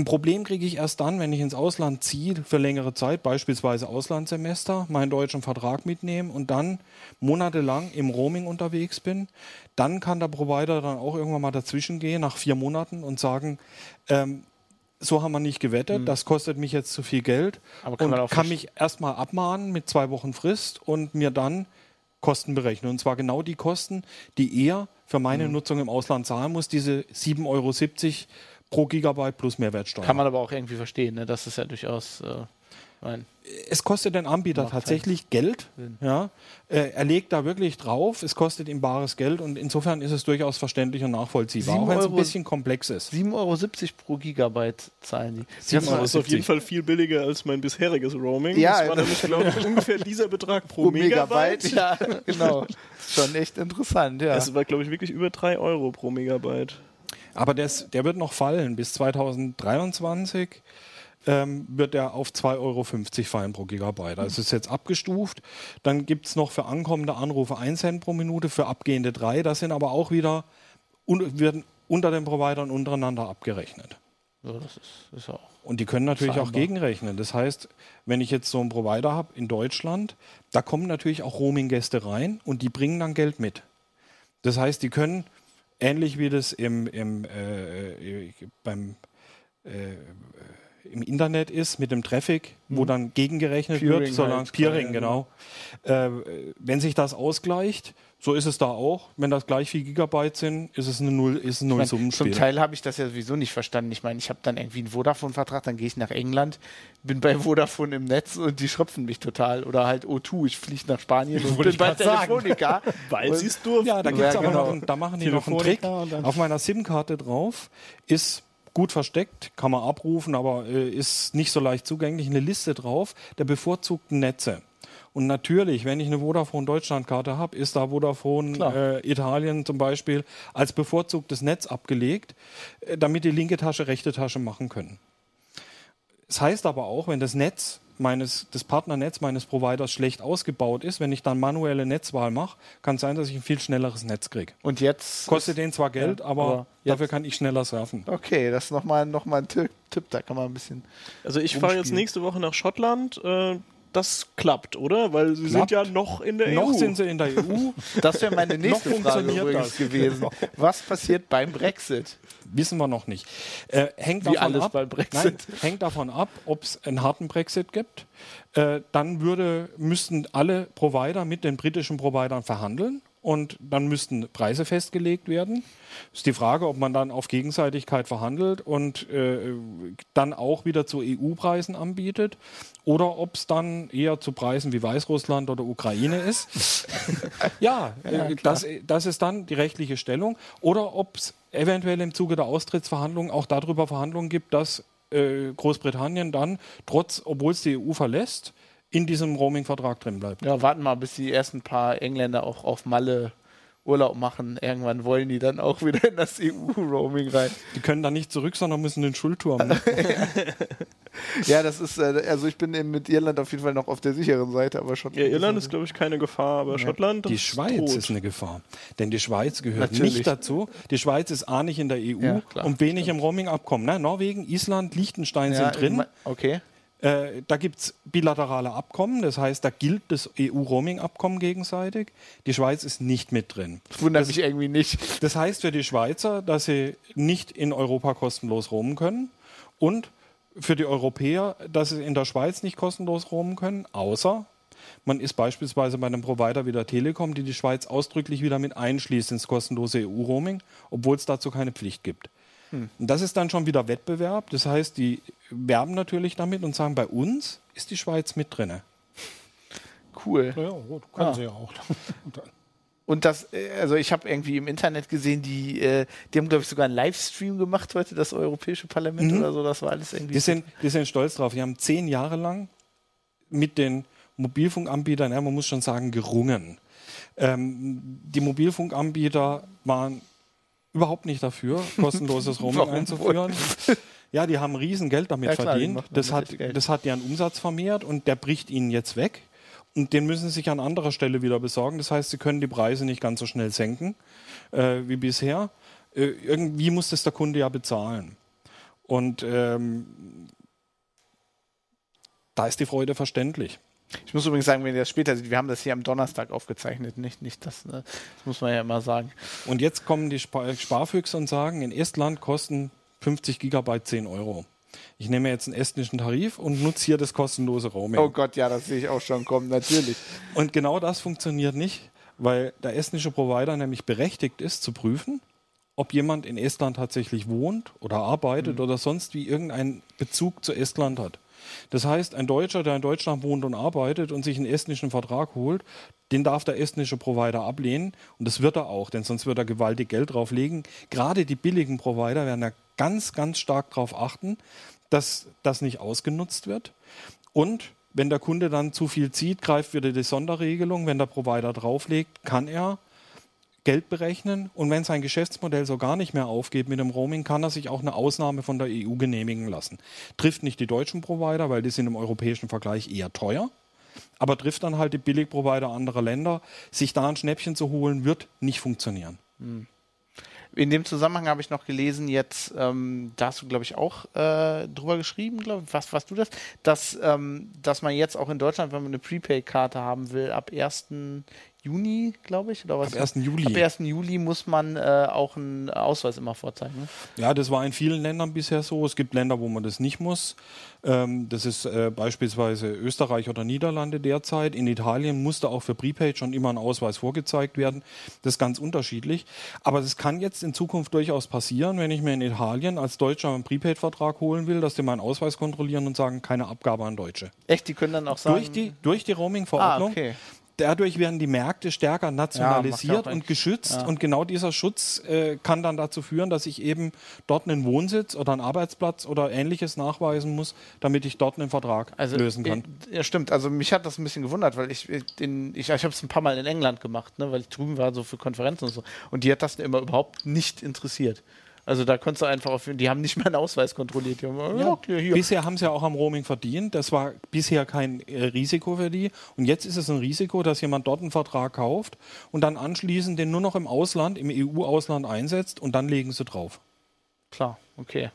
ein Problem kriege ich erst dann, wenn ich ins Ausland ziehe für längere Zeit, beispielsweise Auslandssemester, meinen deutschen Vertrag mitnehme und dann monatelang im Roaming unterwegs bin. Dann kann der Provider dann auch irgendwann mal dazwischen gehen nach vier Monaten und sagen, ähm, so haben wir nicht gewettet, das kostet mich jetzt zu viel Geld Mhm. Aber kann und man auch kann mich erstmal abmahnen mit zwei Wochen Frist und mir dann Kosten berechnen. Und zwar genau die Kosten, die er für meine Mhm. Nutzung im Ausland zahlen muss, diese 7,70 Euro pro Gigabyte plus Mehrwertsteuer. Kann man aber auch irgendwie verstehen, ne? Das ist ja durchaus, äh, mein, es kostet den Anbieter Macht tatsächlich Geld. Sinn. Ja. Äh, er legt da wirklich drauf, es kostet ihm bares Geld und insofern ist es durchaus verständlich und nachvollziehbar, auch wenn es ein Euro- bisschen komplex ist. 7,70 Euro pro Gigabyte zahlen die. Das ist auf jeden 70. Fall viel billiger als mein bisheriges Roaming. Ja, das war nämlich, glaube ich, *laughs* ungefähr dieser Betrag pro, Pro Megabyte. Megabyte, ja, *laughs* genau. Schon echt interessant, ja. Das war, glaube ich, wirklich über 3 Euro pro Megabyte. Aber das, der wird noch fallen. Bis 2023 ähm, wird er auf 2,50 Euro fallen pro Gigabyte. Also es ist jetzt abgestuft. Dann gibt es noch für ankommende Anrufe 1 Cent pro Minute, für abgehende 3. Das sind aber auch wieder un werden unter den Providern untereinander abgerechnet. so, das ist, ist ja auch. Und die können natürlich auch Vereinbar. gegenrechnen. Das heißt, wenn ich jetzt so einen Provider habe in Deutschland, da kommen natürlich auch Roaming-Gäste rein und die bringen dann Geld mit. Das heißt, die können, ähnlich wie das im, im, äh, äh, beim, äh, im Internet ist mit dem Traffic, wo dann gegengerechnet Peering wird, solange halt, Peering, ja, genau. Äh, wenn sich das ausgleicht, so ist es da auch. Wenn das gleich 4 Gigabyte sind, ist es eine Null, ist ein Ich mein, zum Teil habe ich das ja sowieso nicht verstanden. Ich meine, ich habe dann irgendwie einen Vodafone-Vertrag, dann gehe ich nach England, bin bei Vodafone im Netz und die schröpfen mich total. Oder halt O2, ich fliege nach Spanien und bin bei. Telefonica. *laughs* Weil sie es durften. Ja, da Ja, aber genau. noch, einen- da machen die noch einen Trick. Auf meiner SIM-Karte drauf ist gut versteckt, kann man abrufen, aber äh, ist nicht so leicht zugänglich, eine Liste drauf der bevorzugten Netze. Und natürlich, wenn ich eine Vodafone Deutschland-Karte habe, ist da Vodafone äh, Italien zum Beispiel als bevorzugtes Netz abgelegt, äh, damit die linke Tasche rechte Tasche machen können. Es heißt aber auch, wenn das Netz meines, das Partnernetz meines Providers schlecht ausgebaut ist, wenn ich dann manuelle Netzwahl mache, kann es sein, dass ich ein viel schnelleres Netz kriege. Und jetzt. Kostet den zwar Geld, Ja, aber, aber dafür kann ich schneller surfen. Okay, das ist nochmal noch mal ein Tipp, da kann man ein bisschen. Also ich fahre jetzt nächste Woche nach Schottland. Äh, das klappt, oder? Weil sie Klappt. sind ja noch in der Noch EU. sind sie in der EU, *laughs* Das wäre meine nächste Frage funktioniert übrigens das. gewesen. Was passiert beim Brexit? wissen wir noch nicht. Äh, hängt Wie davon alles ab, beim Brexit. Nein, hängt davon ab, ob es einen harten Brexit gibt. Äh, dann würde, müssten alle Provider mit den britischen Providern verhandeln und dann müssten Preise festgelegt werden. Ist die Frage, ob man dann auf Gegenseitigkeit verhandelt und äh, dann auch wieder zu EU-Preisen anbietet oder ob es dann eher zu Preisen wie Weißrussland oder Ukraine ist. *laughs* ja, äh, das, das ist dann die rechtliche Stellung. Oder ob es eventuell im Zuge der Austrittsverhandlungen auch darüber Verhandlungen gibt, dass äh, Großbritannien dann, trotz, obwohl es die EU verlässt, in diesem Roaming-Vertrag drin bleibt. Ja, warten mal, bis die ersten paar Engländer auch auf Malle Urlaub machen. Irgendwann wollen die dann auch wieder in das EU-Roaming rein. Die können dann nicht zurück, sondern müssen den Schulturm. *laughs* Ne? Ja, das ist, äh, also ich bin eben mit Irland auf jeden Fall noch auf der sicheren Seite, aber schon. Ja, Irland ist, glaube ich, keine Gefahr, aber Schottland. Die das Schweiz droht. ist eine Gefahr. Denn die Schweiz gehört Natürlich. nicht dazu. Die Schweiz ist A nicht in der EU Ja, klar, und B nicht im Roaming-Abkommen. Ne? Norwegen, Island, Liechtenstein ja, sind drin. Okay. Äh, da gibt es bilaterale Abkommen, das heißt, da gilt das EU-Roaming-Abkommen gegenseitig. Die Schweiz ist nicht mit drin. Das wundert mich irgendwie nicht. Das heißt für die Schweizer, dass sie nicht in Europa kostenlos roamen können und für die Europäer, dass sie in der Schweiz nicht kostenlos roamen können, außer man ist beispielsweise bei einem Provider wie der Telekom, die die Schweiz ausdrücklich wieder mit einschließt ins kostenlose EU-Roaming, obwohl es dazu keine Pflicht gibt. Und das ist dann schon wieder Wettbewerb. Das heißt, die werben natürlich damit und sagen, bei uns ist die Schweiz mit drinne. Cool. Ja, gut, können sie ja auch. Und das, äh, also ich habe irgendwie im Internet gesehen, die, äh, die haben, glaube ich, sogar einen Livestream gemacht heute, das Europäische Parlament oder so. Das war alles irgendwie. Die sind, die sind stolz drauf. Die haben zehn Jahre lang mit den Mobilfunkanbietern, ja, man muss schon sagen, gerungen. Ähm, die Mobilfunkanbieter waren überhaupt nicht dafür, *laughs* kostenloses Roaming einzuführen. *laughs* Ja, die haben Riesengeld damit Ja, klar, die verdient. Das hat, Geld. das hat ihren Umsatz vermehrt und der bricht ihnen jetzt weg. Und den müssen sie sich an anderer Stelle wieder besorgen. Das heißt, sie können die Preise nicht ganz so schnell senken äh, wie bisher. Äh, irgendwie muss das der Kunde ja bezahlen. Und ähm, da ist die Freude verständlich. Ich muss übrigens sagen, wenn ihr das später seht, wir haben das hier am Donnerstag aufgezeichnet, nicht, nicht das, ne? das muss man ja immer sagen. Und jetzt kommen die Spar Sparfüchse und sagen, in Estland kosten 50 Gigabyte 10 Euro. Ich nehme jetzt einen estnischen Tarif und nutze hier das kostenlose Roaming. Oh Gott, ja, das sehe ich auch schon kommen, natürlich. *laughs* Und genau das funktioniert nicht, weil der estnische Provider nämlich berechtigt ist zu prüfen, ob jemand in Estland tatsächlich wohnt oder arbeitet oder sonst wie irgendeinen Bezug zu Estland hat. Das heißt, ein Deutscher, der in Deutschland wohnt und arbeitet und sich einen estnischen Vertrag holt, den darf der estnische Provider ablehnen. Und das wird er auch, denn sonst wird er gewaltig Geld drauflegen. Gerade die billigen Provider werden da ganz, ganz stark darauf achten, dass das nicht ausgenutzt wird. Und wenn der Kunde dann zu viel zieht, greift wieder die Sonderregelung. Wenn der Provider drauflegt, kann er Geld berechnen und wenn sein Geschäftsmodell so gar nicht mehr aufgeht mit dem Roaming, kann er sich auch eine Ausnahme von der EU genehmigen lassen. Trifft nicht die deutschen Provider, weil die sind im europäischen Vergleich eher teuer, aber trifft dann halt die Billigprovider anderer Länder. Sich da ein Schnäppchen zu holen, wird nicht funktionieren. In dem Zusammenhang habe ich noch gelesen, jetzt, ähm, da hast du, glaube ich, auch äh, drüber geschrieben, glaube ich, was, was du das, dass, ähm, dass man jetzt auch in Deutschland, wenn man eine Prepaid-Karte haben will, ab 1. Juni, glaube ich, oder was? Ab 1. Juli. Ab 1. Juli muss man äh, auch einen Ausweis immer vorzeigen. Ne? Ja, das war in vielen Ländern bisher so. Es gibt Länder, wo man das nicht muss. Ähm, das ist äh, beispielsweise Österreich oder Niederlande derzeit. In Italien musste auch für Prepaid schon immer ein Ausweis vorgezeigt werden. Das ist ganz unterschiedlich. Aber es kann jetzt in Zukunft durchaus passieren, wenn ich mir in Italien als Deutscher einen Prepaid-Vertrag holen will, dass die meinen Ausweis kontrollieren und sagen, keine Abgabe an Deutsche. Echt, die können dann auch sagen. Durch die, durch die Roaming-Verordnung ah, okay dadurch werden die Märkte stärker nationalisiert ja, und geschützt. Ja. Und genau dieser Schutz äh, kann dann dazu führen, dass ich eben dort einen Wohnsitz oder einen Arbeitsplatz oder ähnliches nachweisen muss, damit ich dort einen Vertrag also, lösen kann. Ja, stimmt. Also mich hat das ein bisschen gewundert, weil ich, den, ich, ich habe es ein paar Mal in England gemacht, ne, weil ich drüben war so für Konferenzen und so. Und die hat das immer überhaupt nicht interessiert. Also da konntest du einfach auf, die haben nicht mal einen Ausweis kontrolliert. Haben, ja. okay, bisher haben sie ja auch am Roaming verdient. Das war bisher kein äh, Risiko für die. Und jetzt ist es ein Risiko, dass jemand dort einen Vertrag kauft und dann anschließend den nur noch im Ausland, im EU-Ausland einsetzt und dann legen sie drauf. Klar, okay.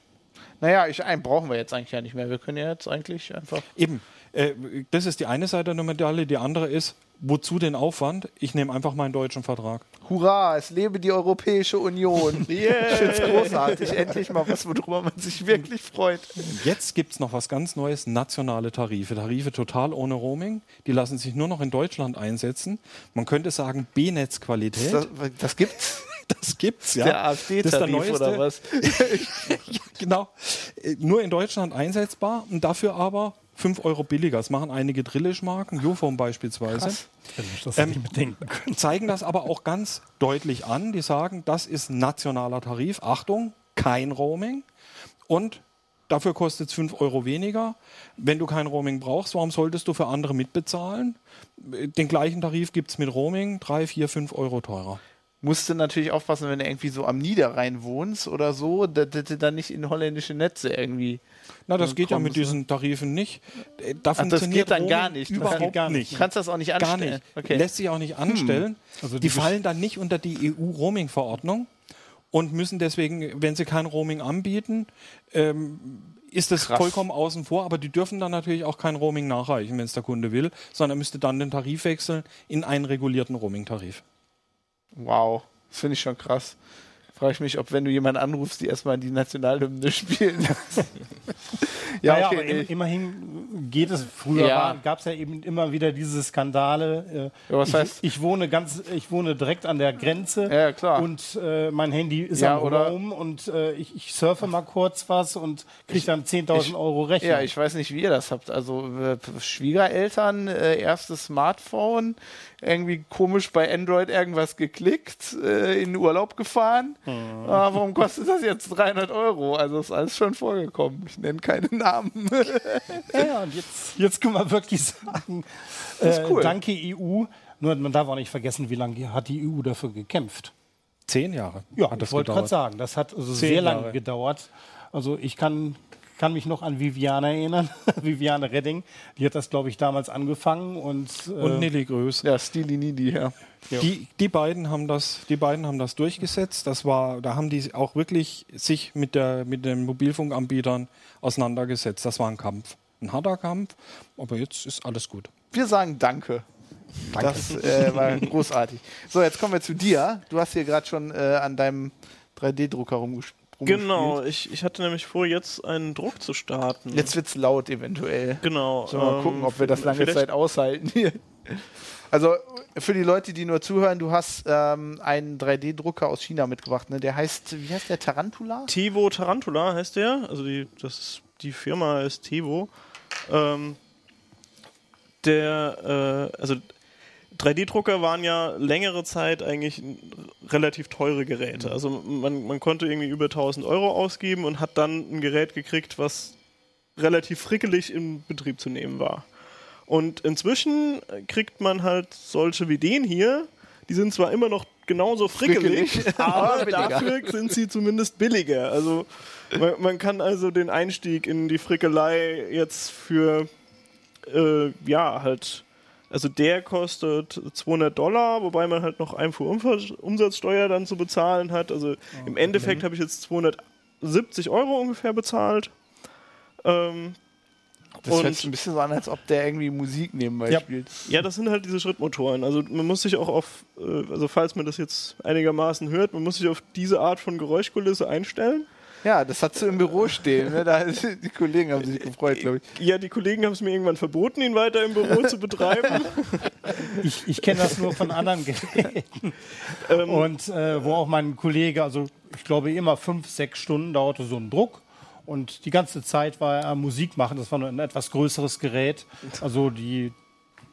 Naja, ich, einen brauchen wir jetzt eigentlich ja nicht mehr. Wir können ja jetzt eigentlich einfach. Eben. Äh, das ist die eine Seite der Medaille. Die andere ist, wozu den Aufwand? Ich nehme einfach meinen deutschen Vertrag. Hurra, es lebe die Europäische Union. *laughs* Yeah. Ich finde es großartig. Endlich mal was, worüber man sich wirklich freut. Jetzt gibt es noch was ganz Neues, nationale Tarife. Tarife total ohne Roaming. Die lassen sich nur noch in Deutschland einsetzen. Man könnte sagen B-Netz-Qualität. Das, das gibt's? *laughs* Das gibt's, ja. Der AfD-Tarif oder was? *laughs* genau. Nur in Deutschland einsetzbar und dafür aber 5 Euro billiger. Das machen einige Drillisch-Marken, Jophone beispielsweise. Das ähm, zeigen das aber auch ganz deutlich an. Die sagen, das ist nationaler Tarif. Achtung, kein Roaming. Und dafür kostet es 5 Euro weniger. Wenn du kein Roaming brauchst, warum solltest du für andere mitbezahlen? Den gleichen Tarif gibt es mit Roaming, 3, 4, 5 Euro teurer musst du natürlich aufpassen, wenn du irgendwie so am Niederrhein wohnst oder so, dass du dann nicht in holländische Netze irgendwie. Na, das geht ja mit diesen Tarifen nicht. Äh, da Ach, das geht dann gar nicht. Überhaupt gar nicht. Du kannst das auch nicht anstellen. Gar nicht. Okay. Lässt sich auch nicht anstellen. Hm. Also die, die fallen dann nicht unter die EU-Roaming-Verordnung und müssen deswegen, wenn sie kein Roaming anbieten, ähm, ist das Krass. vollkommen außen vor, aber die dürfen dann natürlich auch kein Roaming nachreichen, wenn es der Kunde will, sondern müsste dann den Tarif wechseln in einen regulierten Roaming-Tarif. Wow, finde ich schon krass. Frage ich mich, ob wenn du jemanden anrufst, die erstmal die Nationalhymne *laughs* spielen. *laughs* ja, naja, okay, aber im, immerhin geht es. Früher ja. gab es ja eben immer wieder diese Skandale. Äh, ja, was ich, heißt? Ich wohne ganz, ich wohne direkt an der Grenze. Ja, klar. Und äh, mein Handy ist ja, am Roam und äh, ich, ich, surfe mal kurz was und kriege dann 10.000 Euro Rechnung. Ja, ich weiß nicht, wie ihr das habt. Also äh, Schwiegereltern, äh, erstes Smartphone, irgendwie komisch bei Android irgendwas geklickt, äh, in Urlaub gefahren. Mhm. Ah, warum kostet das jetzt 300 Euro? Also ist alles schon vorgekommen. Ich nenne keine Namen. ja, und jetzt, jetzt können wir wirklich sagen, äh, cool. danke EU. Nur man darf auch nicht vergessen, wie lange hat die EU dafür gekämpft? Zehn Jahre. Ja, ich wollte gerade sagen, das hat also sehr lange gedauert. Also ich kann kann mich noch an Viviane erinnern, *laughs* Viviane Redding. Die hat das, glaube ich, damals angefangen. Und, äh und Nelly Größ. Ja, Stili Nidi, ja. Die, die, beiden haben das, die beiden haben das durchgesetzt. Das war, da haben die auch wirklich sich mit, der, mit den Mobilfunkanbietern auseinandergesetzt. Das war ein Kampf. Ein harter Kampf, aber jetzt ist alles gut. Wir sagen Danke. Danke. Das äh, war *laughs* großartig. So, jetzt kommen wir zu dir. Du hast hier gerade schon äh, an deinem 3D-Drucker rumgespielt Genau, ich, ich hatte nämlich vor, jetzt einen Druck zu starten. Jetzt wird es laut eventuell. Genau. Sollen wir mal gucken, ob wir das lange Zeit aushalten hier. Also für die Leute, die nur zuhören, du hast ähm, einen 3D-Drucker aus China mitgebracht. Ne? Der heißt, wie heißt der? Tarantula? Tevo Tarantula heißt der. Also die, das, die Firma ist Tevo. Ähm, der, äh, also 3D-Drucker waren ja längere Zeit eigentlich relativ teure Geräte. Also man, man konnte irgendwie über 1000 Euro ausgeben und hat dann ein Gerät gekriegt, was relativ frickelig in Betrieb zu nehmen war. Und inzwischen kriegt man halt solche wie den hier, die sind zwar immer noch genauso frickelig, frickelig *laughs* aber dafür sind sie zumindest billiger. Also man, man, kann also den Einstieg in die Frickelei jetzt für äh, ja halt also der kostet 200 Dollar, wobei man halt noch Einfuhrumsatzsteuer dann zu bezahlen hat. Also oh, im Endeffekt habe ich jetzt 270 Euro ungefähr bezahlt. Ähm, Das hört sich ein bisschen so an, als ob der irgendwie Musik nebenbei Ja. spielt. Ja, das sind halt diese Schrittmotoren. Also man muss sich auch auf, äh, also falls man das jetzt einigermaßen hört, man muss sich auf diese Art von Geräuschkulisse einstellen. Ja, das hast du im Büro stehen. Ne? Da, die Kollegen haben sich gefreut, glaube ich. Ja, die Kollegen haben es mir irgendwann verboten, ihn weiter im Büro zu betreiben. *laughs* Ich, ich kenne das nur von anderen Geräten. Ähm, Und äh, wo auch mein Kollege, also ich glaube immer fünf, sechs Stunden dauerte so ein Druck. Und die ganze Zeit war er am Musik machen. Das war nur ein etwas größeres Gerät. Also die,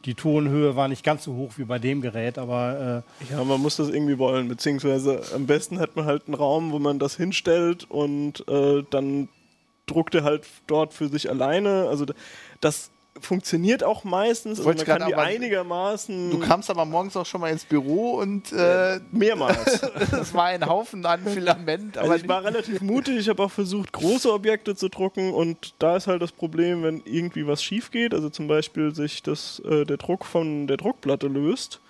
die Tonhöhe war nicht ganz so hoch wie bei dem Gerät, aber äh, Ja, man muss das irgendwie wollen, beziehungsweise am besten hat man halt einen Raum, wo man das hinstellt und äh, dann druckt er halt dort für sich alleine. Also das funktioniert auch meistens. Also Wollte man kann die einigermaßen Du kamst aber morgens auch schon mal ins Büro und äh, mehrmals. *laughs* es war ein Haufen an Filament. Aber Also ich war relativ mutig, ich habe auch versucht, große Objekte zu drucken und da ist halt das Problem, wenn irgendwie was schief geht, also zum Beispiel sich das, äh, der Druck von der Druckplatte löst,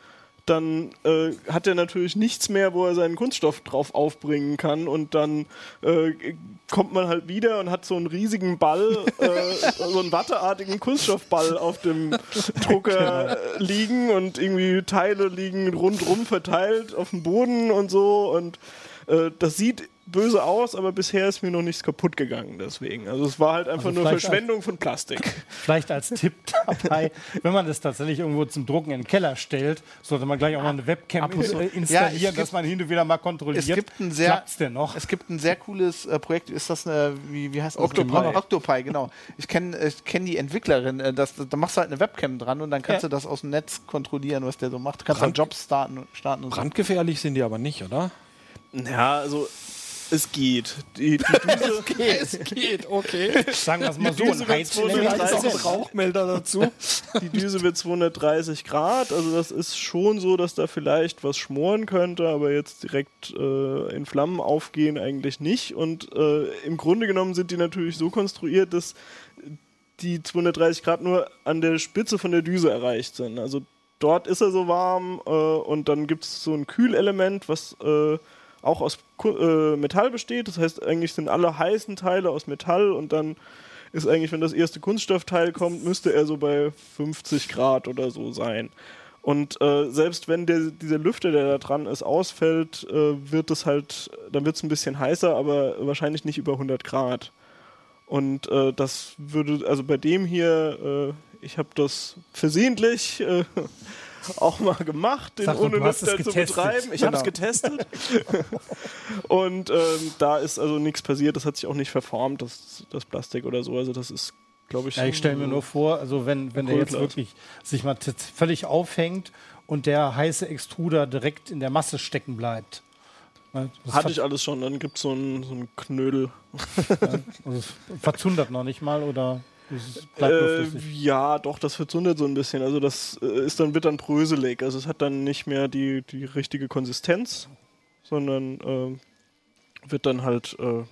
dann äh, hat er natürlich nichts mehr, wo er seinen Kunststoff drauf aufbringen kann und dann äh, kommt man halt wieder und hat so einen riesigen Ball, äh, *laughs* so einen watteartigen Kunststoffball auf dem *laughs* Drucker liegen und irgendwie Teile liegen rundrum verteilt auf dem Boden und so und äh, das sieht böse aus, aber bisher ist mir noch nichts kaputt gegangen deswegen. Also es war halt einfach Also nur Verschwendung von Plastik. *laughs* vielleicht als Tipp dabei, wenn man das tatsächlich irgendwo zum Drucken in den Keller stellt, sollte man gleich auch mal eine Webcam äh, Ja, installieren, gibt- dass man hin und wieder mal kontrolliert. es gibt ein sehr, denn noch? es gibt ein sehr cooles äh, Projekt. Ist das eine, wie, wie heißt das? Octopi. Octopi, genau. Ich kenne ich kenn die Entwicklerin. Äh, das, da machst du halt eine Webcam dran und dann kannst Ja. du das aus dem Netz kontrollieren, was der so macht. Du kannst Brand- dann Jobs starten, starten und so. Brandgefährlich sind die aber nicht, oder? Ja, also es geht. Die, die *laughs* Düse, Es geht, okay. Sagen wir es mal so, Düse ein wird Heizlänge 230 ist es. Rauchmelder dazu. die Düse wird 230 Grad, also das ist schon so, dass da vielleicht was schmoren könnte, aber jetzt direkt äh, in Flammen aufgehen eigentlich nicht. Und äh, im Grunde genommen sind die natürlich so konstruiert, dass die 230 Grad nur an der Spitze von der Düse erreicht sind. Also dort ist er so warm äh, und dann gibt es so ein Kühlelement, was äh, auch aus äh, Metall besteht. Das heißt, eigentlich sind alle heißen Teile aus Metall und dann ist eigentlich, wenn das erste Kunststoffteil kommt, müsste er so bei 50 Grad oder so sein. Und äh, selbst wenn der, dieser Lüfter, der da dran ist, ausfällt, äh, wird es halt, dann wird es ein bisschen heißer, aber wahrscheinlich nicht über 100 Grad. Und äh, das würde, also bei dem hier, äh, ich habe das versehentlich äh, auch mal gemacht, den Sag ohne Lüfter zu betreiben. Ich habe es Genau. getestet. *laughs* Und ähm, da ist also nichts passiert, das hat sich auch nicht verformt, das, das Plastik oder so. Also das ist, glaube ich. Ja, ich stelle mir nur vor, also wenn, wenn der jetzt wirklich sich mal völlig aufhängt und der heiße Extruder direkt in der Masse stecken bleibt. Ne, Das Hatte ich alles schon, dann gibt so es so einen Knödel. also es verzundert noch nicht mal oder Äh, ja, doch, das verzundet so ein bisschen. Also das äh, ist dann, wird dann bröselig. Also es hat dann nicht mehr die, die richtige Konsistenz, sondern äh, wird dann halt äh,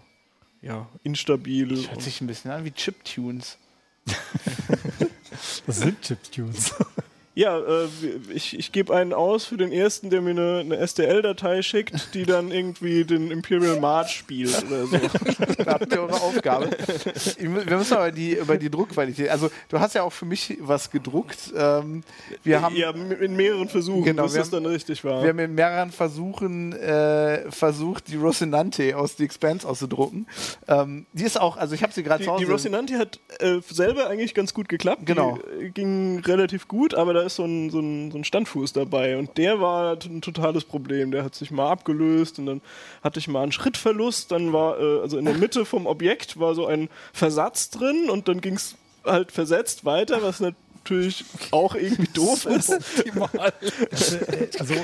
ja, instabil. Das hört sich ein bisschen an wie Chiptunes. *laughs* Das sind Chiptunes. *laughs* Ja, äh, ich, ich gebe einen aus für den ersten, der mir eine, eine STL-Datei schickt, die dann irgendwie den Imperial March spielt oder so. *laughs* Da habt ihr eure Aufgabe. Wir müssen aber die, über die Druckqualität. Also, du hast ja auch für mich was gedruckt. Ähm, wir haben. ja, in mehreren Versuchen, Genau, bis das dann richtig war. Wir haben in mehreren Versuchen äh, versucht, die Rocinante aus The Expanse auszudrucken. Ähm, die ist auch, also ich habe sie gerade Die, zu Hause. die Rocinante hat äh, selber eigentlich ganz gut geklappt. Genau. Die äh, ging relativ gut, aber da ist so ein, so, ein, so ein Standfuß dabei und der war ein totales Problem. Der hat sich mal abgelöst und dann hatte ich mal einen Schrittverlust. Dann war, äh, also in der Mitte vom Objekt war so ein Versatz drin und dann ging es halt versetzt weiter, was natürlich auch irgendwie *laughs* doof ist. *laughs* Also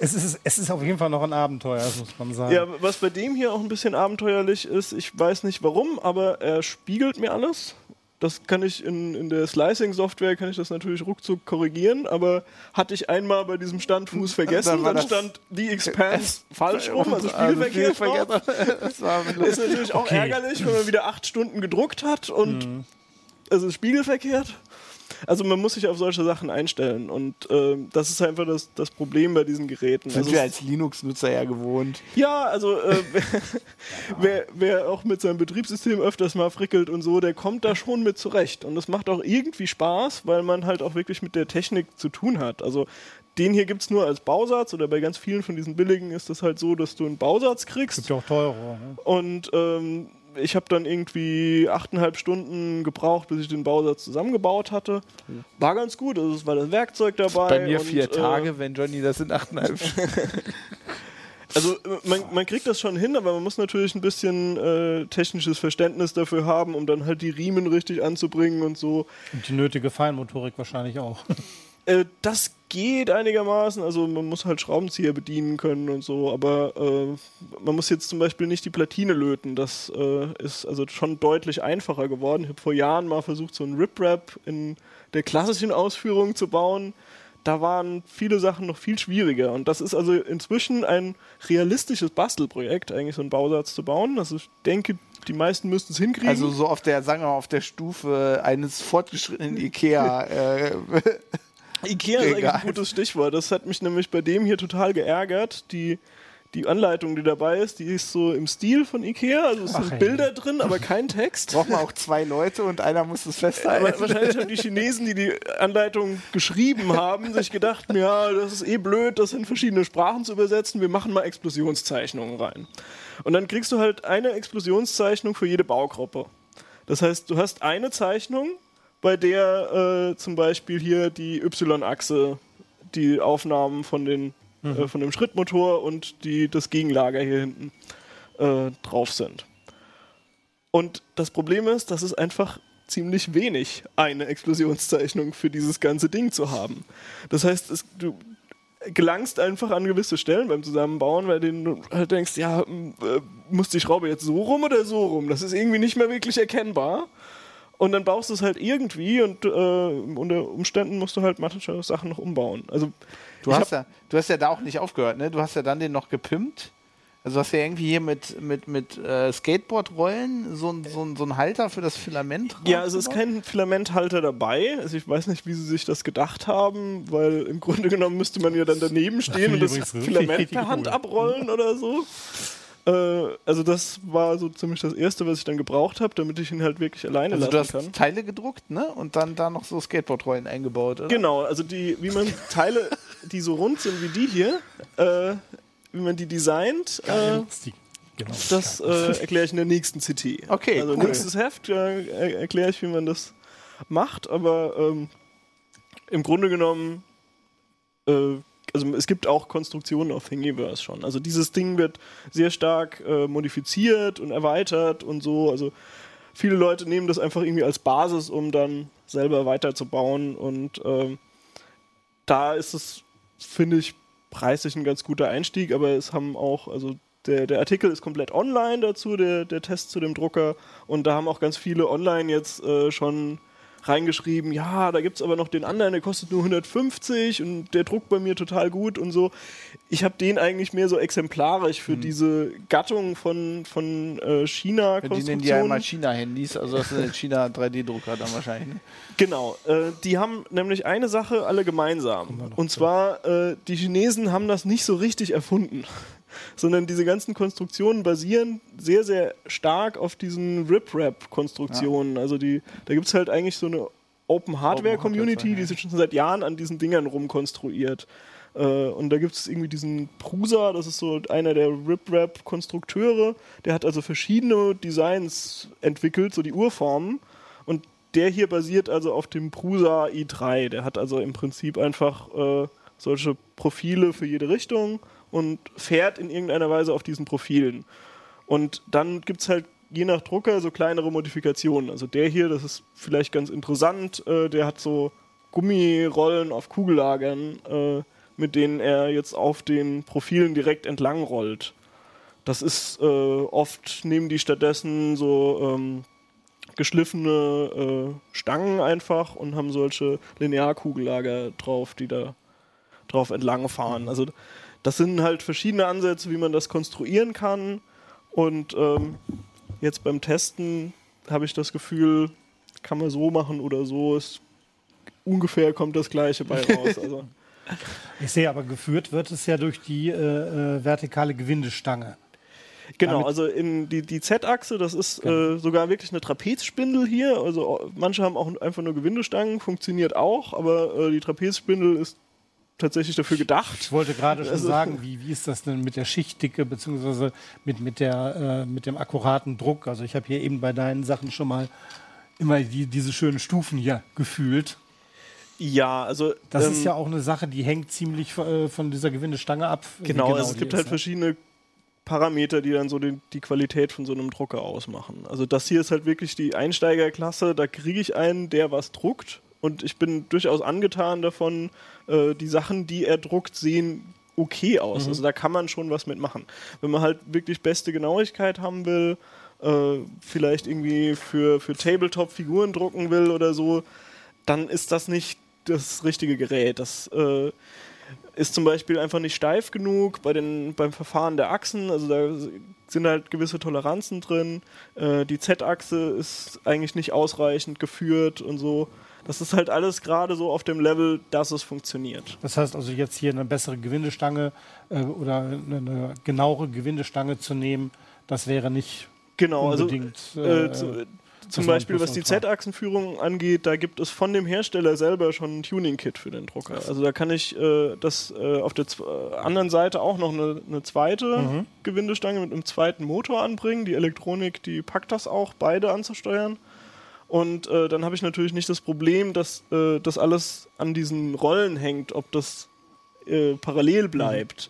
es ist, es ist auf jeden Fall noch ein Abenteuer, muss man sagen. Ja, was bei dem hier auch ein bisschen abenteuerlich ist, ich weiß nicht warum, aber er spiegelt mir alles. Das kann ich in, in der Slicing-Software kann ich das natürlich ruckzuck korrigieren, aber hatte ich einmal bei diesem Standfuß vergessen, Dann dann, stand die Expanse falsch rum, also spiegelverkehrt. drauf. *laughs* Das war ist natürlich auch Okay. ärgerlich, wenn man wieder acht Stunden gedruckt hat und es ist spiegelverkehrt. Also man muss sich auf solche Sachen einstellen und ähm, das ist einfach das, das Problem bei diesen Geräten. Sind also wir es- als Linux-Nutzer ja gewohnt. ja, also äh, *laughs* wer, wer auch mit seinem Betriebssystem öfters mal frickelt und so, der kommt da schon mit zurecht. Und es macht auch irgendwie Spaß, weil man halt auch wirklich mit der Technik zu tun hat. Also den hier gibt es nur als Bausatz oder bei ganz vielen von diesen billigen ist das halt so, dass du einen Bausatz kriegst. Gibt ja auch teure. Ne? Und ähm, ich habe dann irgendwie achteinhalb Stunden gebraucht, bis ich den Bausatz zusammengebaut hatte. War ganz gut, also es war das Werkzeug dabei. Bei mir und, vier äh, Tage, wenn Johnny das in achteinhalb *laughs* Stunden. Also äh, man, man kriegt das schon hin, aber man muss natürlich ein bisschen äh, technisches Verständnis dafür haben, um dann halt die Riemen richtig anzubringen und so. Und die nötige Feinmotorik wahrscheinlich auch. Äh, das geht einigermaßen, also man muss halt Schraubenzieher bedienen können und so, aber äh, man muss jetzt zum Beispiel nicht die Platine löten. Das äh, ist also schon deutlich einfacher geworden. Ich habe vor Jahren mal versucht, so ein Rip-Rap in der klassischen Ausführung zu bauen. Da waren viele Sachen noch viel schwieriger. Und das ist also inzwischen ein realistisches Bastelprojekt, eigentlich so einen Bausatz zu bauen. Also ich denke, die meisten müssten es hinkriegen. Also so auf der, sagen wir mal, auf der Stufe eines fortgeschrittenen *laughs* Ikea. äh, Ikea ist eigentlich ein gutes Stichwort. Das hat mich nämlich bei dem hier total geärgert. Die, die Anleitung, die dabei ist, die ist so im Stil von Ikea. Also es Ach, sind ey. Bilder drin, aber kein Text. braucht man auch zwei Leute und einer muss es festhalten. Aber wahrscheinlich haben die Chinesen, die die Anleitung geschrieben haben, sich gedacht, ja, das ist eh blöd, das in verschiedene Sprachen zu übersetzen. Wir machen mal Explosionszeichnungen rein. Und dann kriegst du halt eine Explosionszeichnung für jede Baugruppe. Das heißt, du hast eine Zeichnung, bei der äh, zum Beispiel hier die Y-Achse, die Aufnahmen von, den, äh, von dem Schrittmotor und die, das Gegenlager hier hinten äh, drauf sind. Und das Problem ist, das ist einfach ziemlich wenig, eine Explosionszeichnung für dieses ganze Ding zu haben. Das heißt, es, du gelangst einfach an gewisse Stellen beim Zusammenbauen, weil du halt denkst, ja, äh, muss die Schraube jetzt so rum oder so rum? Das ist irgendwie nicht mehr wirklich erkennbar. Und dann baust du es halt irgendwie und äh, unter Umständen musst du halt manche Sachen noch umbauen. Also Du hast, ja, du hast ja da auch nicht aufgehört, ne? Du hast ja dann den noch gepimpt. Also hast ja irgendwie hier mit, mit, mit äh, Skateboardrollen so, ein- so, ein- so einen Halter für das Filament Ja, also es ist kein Filamenthalter dabei. Also ich weiß nicht, wie sie sich das gedacht haben, weil im Grunde genommen müsste man ja dann daneben stehen finde und das Filament per Hand cool. abrollen oder so. Äh, also das war so ziemlich das Erste, was ich dann gebraucht habe, damit ich ihn halt wirklich alleine Also du lassen hast kann. Teile gedruckt, ne? Und dann da noch so Skateboardrollen eingebaut, oder? Genau, also die, wie man *laughs* Teile, die so rund sind wie die hier, äh, wie man die designt, äh, genau. das äh, *laughs* erkläre ich in der nächsten CT. Okay, Also cool. nächstes Heft äh, er- erkläre ich, wie man das macht, aber ähm, im Grunde genommen, äh, also es gibt auch Konstruktionen auf Thingiverse schon. Also dieses Ding wird sehr stark äh, modifiziert und erweitert und so. Also viele Leute nehmen das einfach irgendwie als Basis, um dann selber weiterzubauen und ähm, da ist es, finde ich, preislich ein ganz guter Einstieg, aber es haben auch, also der, der Artikel ist komplett online dazu, der, der Test zu dem Drucker. Und da haben auch ganz viele online jetzt äh, schon reingeschrieben, ja, da gibt es aber noch den anderen, der kostet nur 150 und der druckt bei mir total gut und so. Ich habe den eigentlich mehr so exemplarisch für diese Gattung von, von äh, Die nennen die ja immer China-Handys, also das sind China 3D-Drucker dann wahrscheinlich. Ne? Genau, äh, die haben nämlich eine Sache alle gemeinsam. Und zwar, äh, die Chinesen haben das nicht so richtig erfunden, sondern diese ganzen Konstruktionen basieren sehr, sehr stark auf diesen Rip-Rap-Konstruktionen. Also die, da gibt es halt eigentlich so eine Open-Hardware-Community, Open-Hardware, die sich schon seit Jahren an diesen Dingern rumkonstruiert. Äh, und da gibt es irgendwie diesen Prusa, das ist so einer der Rip-Rap-Konstrukteure, der hat also verschiedene Designs entwickelt, so die Urformen. Und der hier basiert also auf dem Prusa i3. Der hat also im Prinzip einfach äh, solche Profile für jede Richtung und fährt in irgendeiner Weise auf diesen Profilen. Und dann gibt es halt je nach Drucker so kleinere Modifikationen. Also der hier, das ist vielleicht ganz interessant, äh, der hat so Gummirollen auf Kugellagern, äh, mit denen er jetzt auf den Profilen direkt entlang rollt. Das ist äh, oft, nehmen die stattdessen so ähm, geschliffene äh, Stangen einfach und haben solche Linearkugellager drauf, die da drauf entlang fahren. Also das sind halt verschiedene Ansätze, wie man das konstruieren kann. Und ähm, jetzt beim Testen habe ich das Gefühl, kann man so machen oder so. Es ungefähr kommt das gleiche bei raus. *laughs* Also. Ich sehe aber, geführt wird es ja durch die äh, äh, vertikale Gewindestange. Genau, Damit- also in die, die Z-Achse, das ist äh, sogar wirklich eine Trapezspindel hier. Also äh, manche haben auch einfach nur Gewindestangen, funktioniert auch, aber äh, die Trapezspindel ist tatsächlich dafür gedacht. Ich wollte gerade schon Also- sagen, wie, wie ist das denn mit der Schichtdicke beziehungsweise mit, mit, der, äh, mit dem akkuraten Druck? Also ich habe hier eben bei deinen Sachen schon mal immer die, diese schönen Stufen hier gefühlt. Ja, also Das ähm, ist ja auch eine Sache, die hängt ziemlich äh, von dieser Gewindestange ab. wie Genau, also es die gibt ist, halt ne? verschiedene Parameter, die dann so den, die Qualität von so einem Drucker ausmachen. Also das hier ist halt wirklich die Einsteigerklasse, da kriege ich einen, der was druckt und ich bin durchaus angetan davon, äh, die Sachen, die er druckt, sehen okay aus. Also da kann man schon was mitmachen. Wenn man halt wirklich beste Genauigkeit haben will, äh, vielleicht irgendwie für, für Tabletop Figuren drucken will oder so, dann ist das nicht das richtige Gerät. Das äh, ist zum Beispiel einfach nicht steif genug bei den, beim Verfahren der Achsen. Also da sind halt gewisse Toleranzen drin. Äh, die Z-Achse ist eigentlich nicht ausreichend geführt und so. Das ist halt alles gerade so auf dem Level, dass es funktioniert. Das heißt also jetzt hier eine bessere Gewindestange äh, oder eine, eine genauere Gewindestange zu nehmen, das wäre nicht Genau, also unbedingt. äh, äh, zu, zum Beispiel, was die. Z-Achsenführung angeht, da gibt es von dem Hersteller selber schon ein Tuning-Kit für den Drucker. Also da kann ich äh, das äh, auf der äh, anderen Seite auch noch eine, eine zweite Mhm. Gewindestange mit einem zweiten Motor anbringen. Die Elektronik, die packt das auch, beide anzusteuern. Und äh, dann habe ich natürlich nicht das Problem, dass äh, das alles an diesen Rollen hängt, ob das äh, parallel bleibt.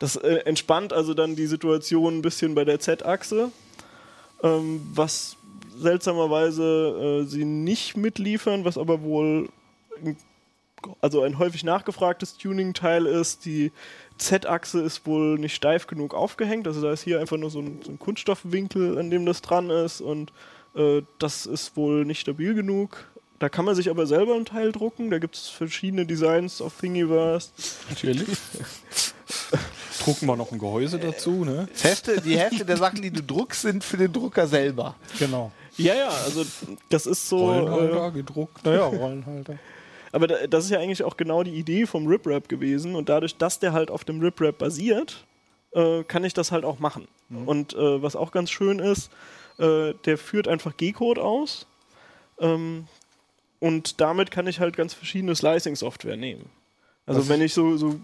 Das äh, entspannt also dann die Situation ein bisschen bei der Z-Achse, ähm, was seltsamerweise äh, sie nicht mitliefern, was aber wohl ein- also ein häufig nachgefragtes Tuning-Teil ist. Die Z-Achse ist wohl nicht steif genug aufgehängt, also da ist hier einfach nur so ein, so ein Kunststoffwinkel, an dem das dran ist und äh, das ist wohl nicht stabil genug. Da kann man sich aber selber ein Teil drucken. Da gibt es verschiedene Designs auf Thingiverse. Natürlich. *laughs* Drucken wir noch ein Gehäuse dazu, ne? Die Hälfte, die Hälfte der Sachen, die du druckst, sind für den Drucker selber. Genau. Ja, ja, also das ist so. Rollenhalter Äh, gedruckt. *laughs* Naja, Rollenhalter. aber da, das ist ja eigentlich auch genau die Idee vom RipRap gewesen. Und dadurch, dass der halt auf dem RipRap basiert, äh, kann ich das halt auch machen. Und äh, was auch ganz schön ist, äh, der führt einfach G-Code aus. Ähm, und damit kann ich halt ganz verschiedene Slicing-Software nehmen. Also Was wenn ich so, so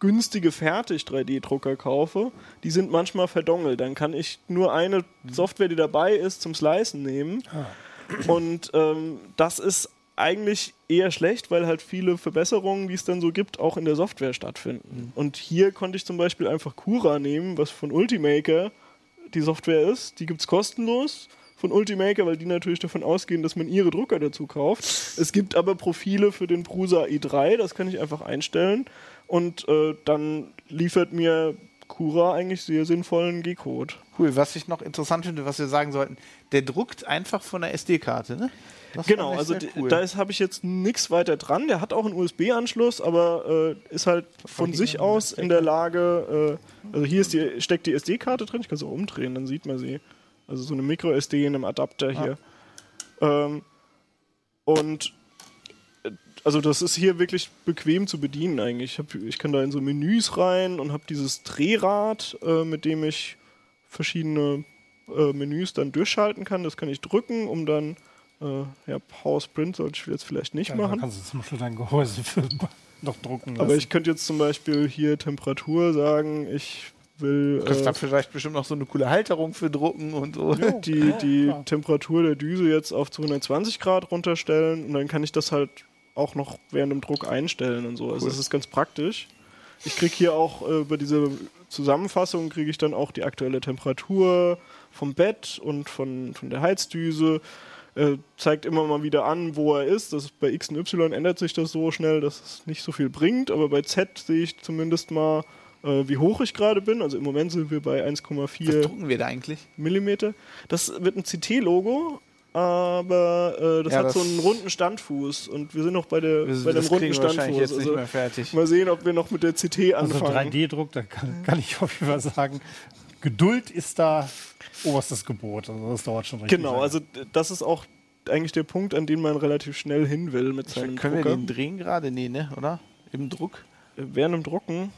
günstige Fertig-3D-Drucker kaufe, die sind manchmal verdongelt. Dann kann ich nur eine Software, die dabei ist, zum Slicen nehmen. Und ähm, das ist eigentlich eher schlecht, weil halt viele Verbesserungen, die es dann so gibt, auch in der Software stattfinden. Und hier konnte ich zum Beispiel einfach Cura nehmen, was von Ultimaker die Software ist. Die gibt es kostenlos von Ultimaker, weil die natürlich davon ausgehen, dass man ihre Drucker dazu kauft. Es gibt aber Profile für den Prusa i3, das kann ich einfach einstellen. Und äh, dann liefert mir Cura eigentlich sehr sinnvollen G-Code. Cool, was ich noch interessant finde, was wir sagen sollten, der druckt einfach von der SD-Karte, ne? Das Genau, also cool. da habe ich jetzt nichts weiter dran. Der hat auch einen USB-Anschluss, aber äh, ist halt von sich aus in der Lage. Äh, also hier ist die, steckt die SD-Karte drin. Ich kann sie auch umdrehen, dann sieht man sie. Also so eine Micro-SD in einem Adapter hier. Ähm, und äh, also das ist hier wirklich bequem zu bedienen eigentlich. Ich, hab, ich kann da in so Menüs rein und habe dieses Drehrad, äh, mit dem ich verschiedene äh, Menüs dann durchschalten kann. Das kann ich drücken, um dann äh, ja, Power Sprint sollte ich jetzt vielleicht nicht Ja, machen. kannst du zum Beispiel dein Gehäuse *laughs* noch drucken lassen. Aber ich könnte jetzt zum Beispiel hier Temperatur sagen, ich will Du kannst äh, da vielleicht bestimmt noch so eine coole Halterung für drucken und so. *laughs* die, die klar. Temperatur der Düse jetzt auf 220 Grad runterstellen und dann kann ich das halt auch noch während dem Druck einstellen und so. Also das ist ganz praktisch. Ich kriege hier auch äh, über diese Zusammenfassung kriege ich dann auch die aktuelle Temperatur vom Bett und von, von der Heizdüse. Äh, zeigt immer mal wieder an, wo er ist. Das ist bei X und Y ändert sich das so schnell, dass es nicht so viel bringt. Aber bei Z sehe ich zumindest mal, äh, wie hoch ich gerade bin. Also im Moment sind wir bei Was 1,4 drucken wir da eigentlich? Millimeter. Das wird ein CT-Logo, aber äh, das Ja, hat das- so einen runden Standfuß und wir sind noch bei, der, bei dem das runden wir Standfuß. jetzt nicht Also mehr fertig. mal sehen, ob wir noch mit der CT also anfangen. 3D-Druck, da kann, kann ich auf jeden Fall sagen, Geduld ist da oberstes Gebot. Also das dauert schon richtig Genau, lange. also das ist auch eigentlich der Punkt, an den man relativ schnell hin will mit seinem Können wir Drucker. den drehen gerade? Nee, ne? Oder? Im Druck? Während dem Drucken,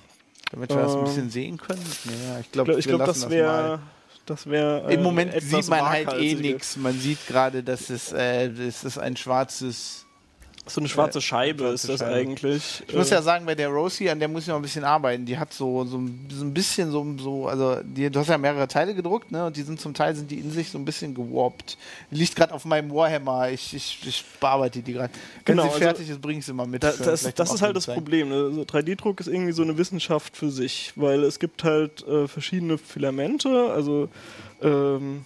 Damit wir das ein Ähm, bisschen sehen können? Ja, ich ich glaube, glaube, glaub, das wäre das wäre Im äh, Moment etwas sieht man halt eh nichts. Man sieht gerade, dass es, äh, das ist ein schwarzes. So eine schwarze Scheibe schwarze ist das Scheibe. eigentlich. Ich muss Äh, ja sagen, bei der Rosie, an der muss ich noch ein bisschen arbeiten. Die hat so, so, ein- so ein bisschen so, so also die, du hast ja mehrere Teile gedruckt, ne? Und die sind zum Teil sind die in sich so ein bisschen gewarpt. Die liegt gerade auf meinem Warhammer. Ich, ich, ich bearbeite die gerade. Wenn Genau, sie also fertig ist, bringe ich sie mal mit. Da, das, das ist halt das. Problem. Ne? Also 3D-Druck ist irgendwie so eine Wissenschaft für sich, weil es gibt halt äh, verschiedene Filamente. Also ähm,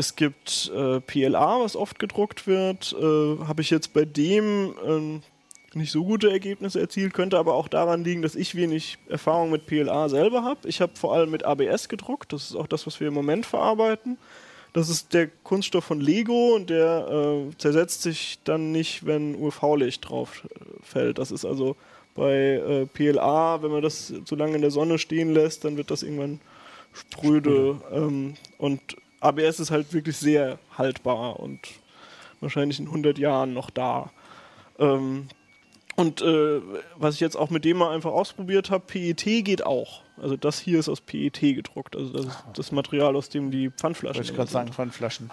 es gibt äh, PLA, was oft gedruckt wird. Äh, Habe ich jetzt bei dem ähm, nicht so gute Ergebnisse erzielt, könnte aber auch daran liegen, dass ich wenig Erfahrung mit PLA selber habe. Ich habe vor allem mit ABS gedruckt. Das ist auch das, was wir im Moment verarbeiten. Das ist der Kunststoff von Lego und der äh, zersetzt sich dann nicht, wenn UV-Licht drauf äh, fällt. Das ist also bei äh, PLA, wenn man das zu lange in der Sonne stehen lässt, dann wird das irgendwann spröde. Ähm, und ABS ist halt wirklich sehr haltbar und wahrscheinlich in 100 Jahren noch da. Ähm, und äh, was ich jetzt auch mit dem mal einfach ausprobiert habe, PET geht auch. Also das hier ist aus PET gedruckt. Also das ist das Material, aus dem die Pfandflaschen Wollte ich gerade sagen, von Flaschen.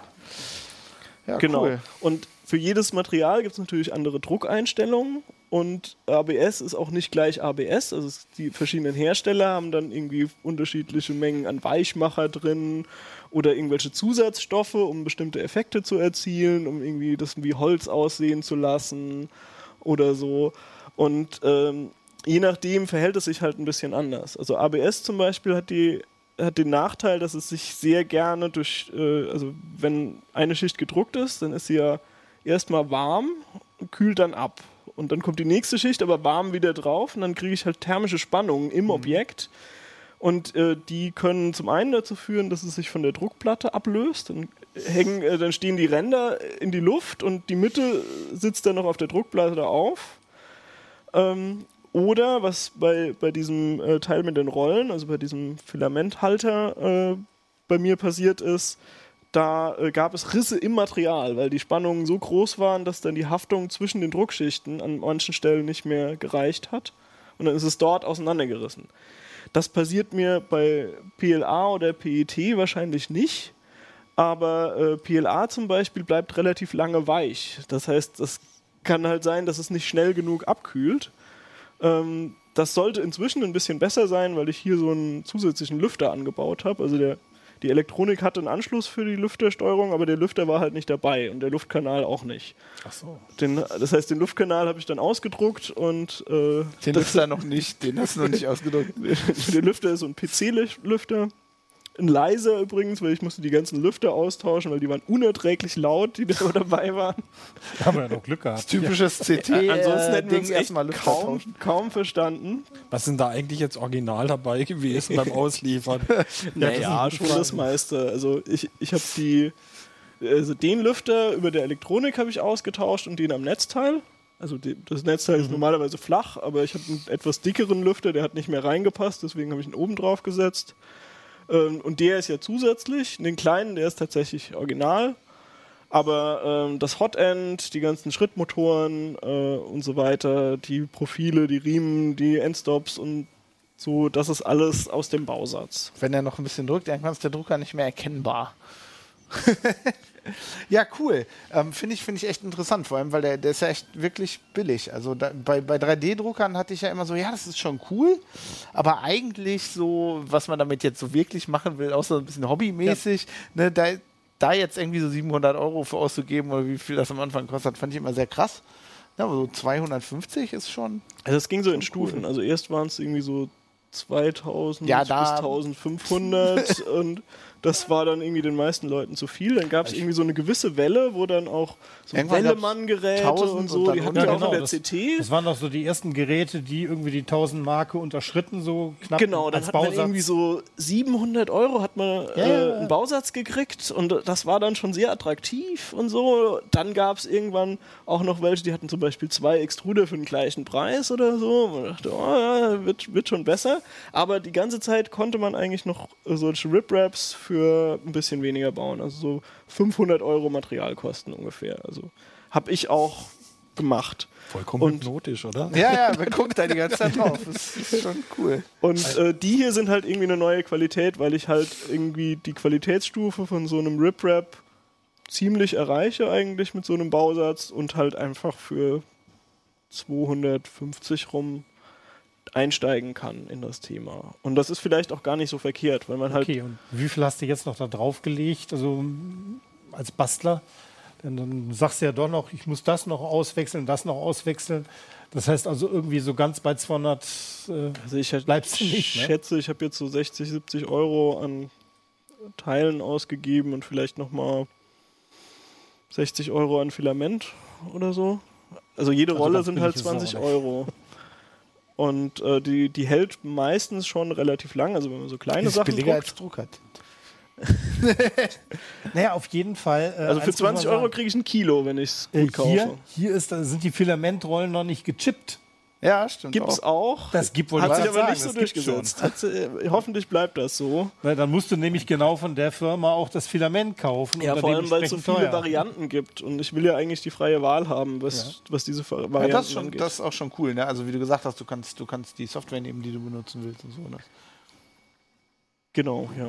Ja, Genau. cool. Und für jedes Material gibt es natürlich andere Druckeinstellungen und ABS ist auch nicht gleich ABS. Also die verschiedenen Hersteller haben dann irgendwie unterschiedliche Mengen an Weichmacher drin oder irgendwelche Zusatzstoffe, um bestimmte Effekte zu erzielen, um irgendwie das wie Holz aussehen zu lassen oder so. Und ähm, je nachdem verhält es sich halt ein bisschen anders. Also ABS zum Beispiel hat die hat den Nachteil, dass es sich sehr gerne durch, äh, also wenn eine Schicht gedruckt ist, dann ist sie ja erstmal warm kühlt dann ab. Und dann kommt die nächste Schicht, aber warm wieder drauf und dann kriege ich halt thermische Spannungen im Objekt. Und äh, die können zum einen dazu führen, dass es sich von der Druckplatte ablöst. Dann, hängen, äh, dann stehen die Ränder in die Luft und die Mitte sitzt dann noch auf der Druckplatte auf. Ähm, oder was bei, bei diesem äh, Teil mit den Rollen, also bei diesem Filamenthalter äh, bei mir passiert ist, da äh, gab es Risse im Material, weil die Spannungen so groß waren, dass dann die Haftung zwischen den Druckschichten an manchen Stellen nicht mehr gereicht hat. Und dann ist es dort auseinandergerissen. Das passiert mir bei PLA oder PET wahrscheinlich nicht. Aber äh, PLA zum Beispiel bleibt relativ lange weich. Das heißt, es kann halt sein, dass es nicht schnell genug abkühlt. Ähm, das sollte inzwischen ein bisschen besser sein, weil ich hier so einen zusätzlichen Lüfter angebaut habe. Also der, die Elektronik hatte einen Anschluss für die Lüftersteuerung, aber der Lüfter war halt nicht dabei und der Luftkanal auch nicht. Ach so. Den, das heißt, den Luftkanal habe ich dann ausgedruckt und äh, Den Lüfter noch nicht, den hast du noch nicht ausgedruckt. *laughs* der Lüfter ist so ein PC-Lüfter. Ein leiser übrigens, weil ich musste die ganzen Lüfter austauschen, weil die waren unerträglich laut, die *laughs* da dabei waren. Da haben wir ja doch Glück gehabt. Typisches CT. Ansonsten äh, hätten wir Ding uns echt erstmal Lüfter kaum, kaum verstanden. Was sind da eigentlich jetzt original dabei gewesen beim *laughs* Ausliefern? Naja, schon das meiste. Also ich, ich habe die, also den Lüfter über der Elektronik habe ich ausgetauscht und den am Netzteil. Also die, das Netzteil ist normalerweise flach, aber ich habe einen etwas dickeren Lüfter, der hat nicht mehr reingepasst, deswegen habe ich ihn oben drauf gesetzt. Ähm, und der ist ja zusätzlich. Den kleinen, der ist tatsächlich original. Aber ähm, das Hotend, die ganzen Schrittmotoren äh, und so weiter, die Profile, die Riemen, die Endstops und so, das ist alles aus dem Bausatz. Wenn er noch ein bisschen drückt, irgendwann ist der Drucker nicht mehr erkennbar. *laughs* ja, cool. Ähm, Finde ich, find ich echt interessant, vor allem, weil der, der ist ja echt wirklich billig. Also da, bei, bei 3D-Druckern hatte ich ja immer so, ja, das ist schon cool, aber eigentlich so, was man damit jetzt so wirklich machen will, außer ein bisschen hobbymäßig, ne, da, da jetzt irgendwie so 700 Euro für auszugeben oder wie viel das am Anfang kostet, fand ich immer sehr krass. Ja, aber so 250 ist schon. Also es ging so in Cool. Stufen. Also erst waren es irgendwie so 2000 Ja, bis da- 1500 *laughs* und das war dann irgendwie den meisten Leuten zu viel. Dann gab es irgendwie so eine gewisse Welle, wo dann auch so Wellemann-Geräte 1000 und und so, dann die hatten ja Ja, auch genau, in der das- CT. Das waren doch so die ersten Geräte, die irgendwie die 1000 Marke unterschritten, so knapp Genau, dann als hat man Bausatz. irgendwie so 700 Euro hat man Ja, äh, einen Bausatz gekriegt und das war dann schon sehr attraktiv und so. Dann gab es irgendwann auch noch welche, die hatten zum Beispiel zwei Extruder für den gleichen Preis oder so. Man dachte, oh, ja, wird, wird schon besser. Aber die ganze Zeit konnte man eigentlich noch solche Rip-Raps für ein bisschen weniger bauen. Also so 500 Euro Materialkosten ungefähr. Also habe ich auch gemacht. Vollkommen Und- hypnotisch, oder? Ja, ja, man guckt da die ganze Zeit drauf. Das ist schon cool. Und äh, die hier sind halt irgendwie eine neue Qualität, weil ich halt irgendwie die Qualitätsstufe von so einem Rip-Rap ziemlich erreiche eigentlich mit so einem Bausatz und halt einfach für 250 rum einsteigen kann in das Thema. Und das ist vielleicht auch gar nicht so verkehrt, weil man halt Okay, und wie viel hast du jetzt noch da draufgelegt, also als Bastler? Denn dann sagst du ja doch noch, ich muss das noch auswechseln, das noch auswechseln. Das heißt also irgendwie so ganz bei 200. Äh, Also ich Bleibst du nicht, ne? schätze, ich habe jetzt so 60, 70 Euro an Teilen ausgegeben und vielleicht nochmal 60 Euro an Filament oder so. Also jede Also Rolle sind halt billig ist es auch 20 nicht. Euro. Und äh, die, die hält meistens schon relativ lang. Also wenn man so kleine ist Sachen billiger druckt. als Drucker. *laughs* naja, auf jeden Fall. Äh, Also für eins muss man 20 Euro kriege ich ein Kilo, wenn ich es äh, gut kaufe. hier, hier ist, sind die Filamentrollen noch nicht gechippt. Ja, stimmt. Gibt es auch. Das gibt wohl Hat sich aber sagen, nicht so gibt's durchgesetzt. Äh, hoffentlich bleibt das so. Weil dann musst du nämlich genau von der Firma auch das Filament kaufen. Ja, vor allem, weil es so viele teuer. Varianten gibt. Und ich will ja eigentlich die freie Wahl haben, was, was diese Ver- Ja, Varianten das, ist schon, angeht. das ist auch schon cool, ne? Also wie du gesagt hast, du kannst, du kannst die Software nehmen, die du benutzen willst und so. Ne? genau, ja.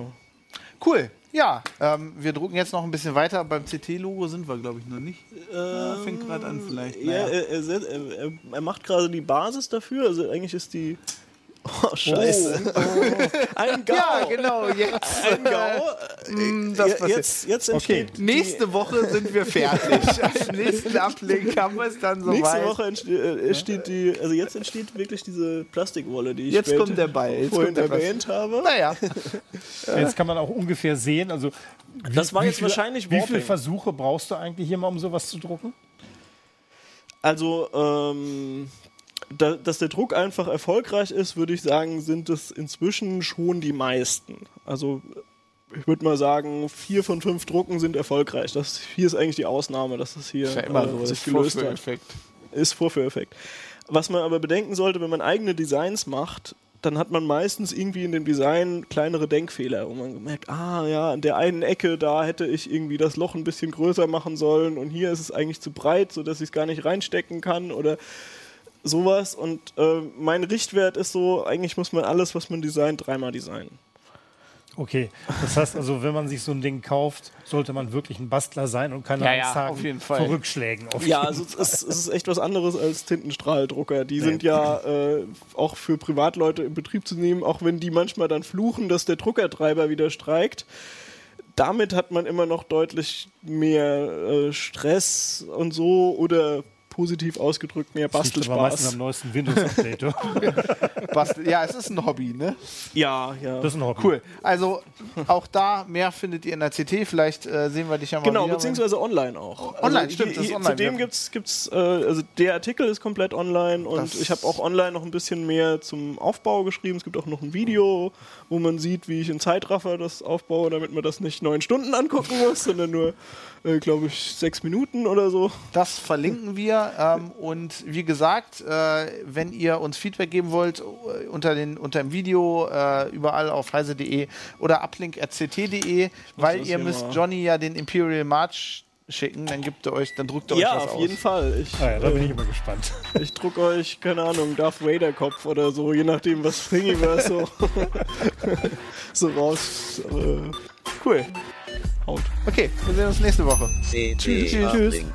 Cool. Ja, ähm, wir drucken jetzt noch ein bisschen weiter. Beim CT-Logo sind wir, glaube ich, noch nicht. Ja, fängt gerade an vielleicht. Ja, Naja. set- er, er, er macht gerade die Basis dafür. Also eigentlich ist die. Oh, Scheiße. Ein Gau. ja, genau. Jetzt, Ein Gau. Mm, das Ja, passiert. jetzt, jetzt entsteht. die- Nächste Woche sind wir fertig. *laughs* Am nächsten Ablink haben wir es dann Nächste soweit. Woche entsteht, äh, entsteht die, also jetzt entsteht wirklich diese Plastikwolle, die ich Jetzt kommt der Ball. Jetzt vorhin kommt der Ball. erwähnt habe. Naja, *laughs* Jetzt kann man auch ungefähr sehen. Also wie- Das war jetzt viele- wahrscheinlich Wie viele Warping. Versuche brauchst du eigentlich hier mal, um sowas zu drucken? Also, ähm, da, dass der Druck einfach erfolgreich ist, würde ich sagen, sind es inzwischen schon die meisten. Also, ich würde mal sagen, vier von fünf Drucken sind erfolgreich. Das hier ist eigentlich die Ausnahme, dass das hier ist ja immer äh, so. sich gelöst hat. Vorführeffekt. Ist Vorführeffekt. Was man aber bedenken sollte, wenn man eigene Designs macht, dann hat man meistens irgendwie in dem Design kleinere Denkfehler, wo man merkt, ah ja, an der einen Ecke, da hätte ich irgendwie das Loch ein bisschen größer machen sollen und hier ist es eigentlich zu breit, sodass ich es gar nicht reinstecken kann oder sowas. Und äh, mein Richtwert ist so, eigentlich muss man alles, was man designt, dreimal designen. Okay, das heißt also, wenn man sich so ein Ding kauft, sollte man wirklich ein Bastler sein und keine Ja, Angst ja, haben auf jeden Fall. vor Rückschlägen. Ja, also es ist, es ist echt was anderes als Tintenstrahldrucker. Die sind ja äh, auch für Privatleute in Betrieb zu nehmen, auch wenn die manchmal dann fluchen, dass der Druckertreiber wieder streikt. Damit hat man immer noch deutlich mehr äh, Stress und so oder positiv ausgedrückt mehr Bastelspaß. am neuesten Windows-Update. *laughs* Bastel. Ja, es ist ein Hobby, ne? Ja, ja. Das ist ein Hobby. Cool. Also auch da mehr findet ihr in der CT. Vielleicht äh, sehen wir dich ja mal Genau, wieder. beziehungsweise online auch. Online, also, stimmt, das ist hier- online, Zudem gibt's, gibt's äh, also der Artikel ist komplett online und Das- ich habe auch online noch ein bisschen mehr zum Aufbau geschrieben. Es gibt auch noch ein Video, wo man sieht, wie ich in Zeitraffer das aufbaue, damit man das nicht neun Stunden angucken muss, sondern nur, äh, glaube ich, sechs Minuten oder so. Das verlinken wir. Ähm, und wie gesagt, äh, wenn ihr uns Feedback geben wollt, äh, unter, den, unter dem Video, äh, überall auf heise.de oder uplink.ct.de, weil ihr müsst mal- Johnny ja den Imperial March schicken, dann gibt er euch, dann druckt er Ja, euch was auf aus. jeden Fall. Ich, Ah ja, da bin äh, ich immer gespannt. *laughs* ich druck euch, keine Ahnung, Darth Vader Kopf oder so, je nachdem, was Thingiverse so, *laughs* so raus äh, Cool. Haut. Okay, wir sehen uns nächste Woche. CD Tschüss. Uplink.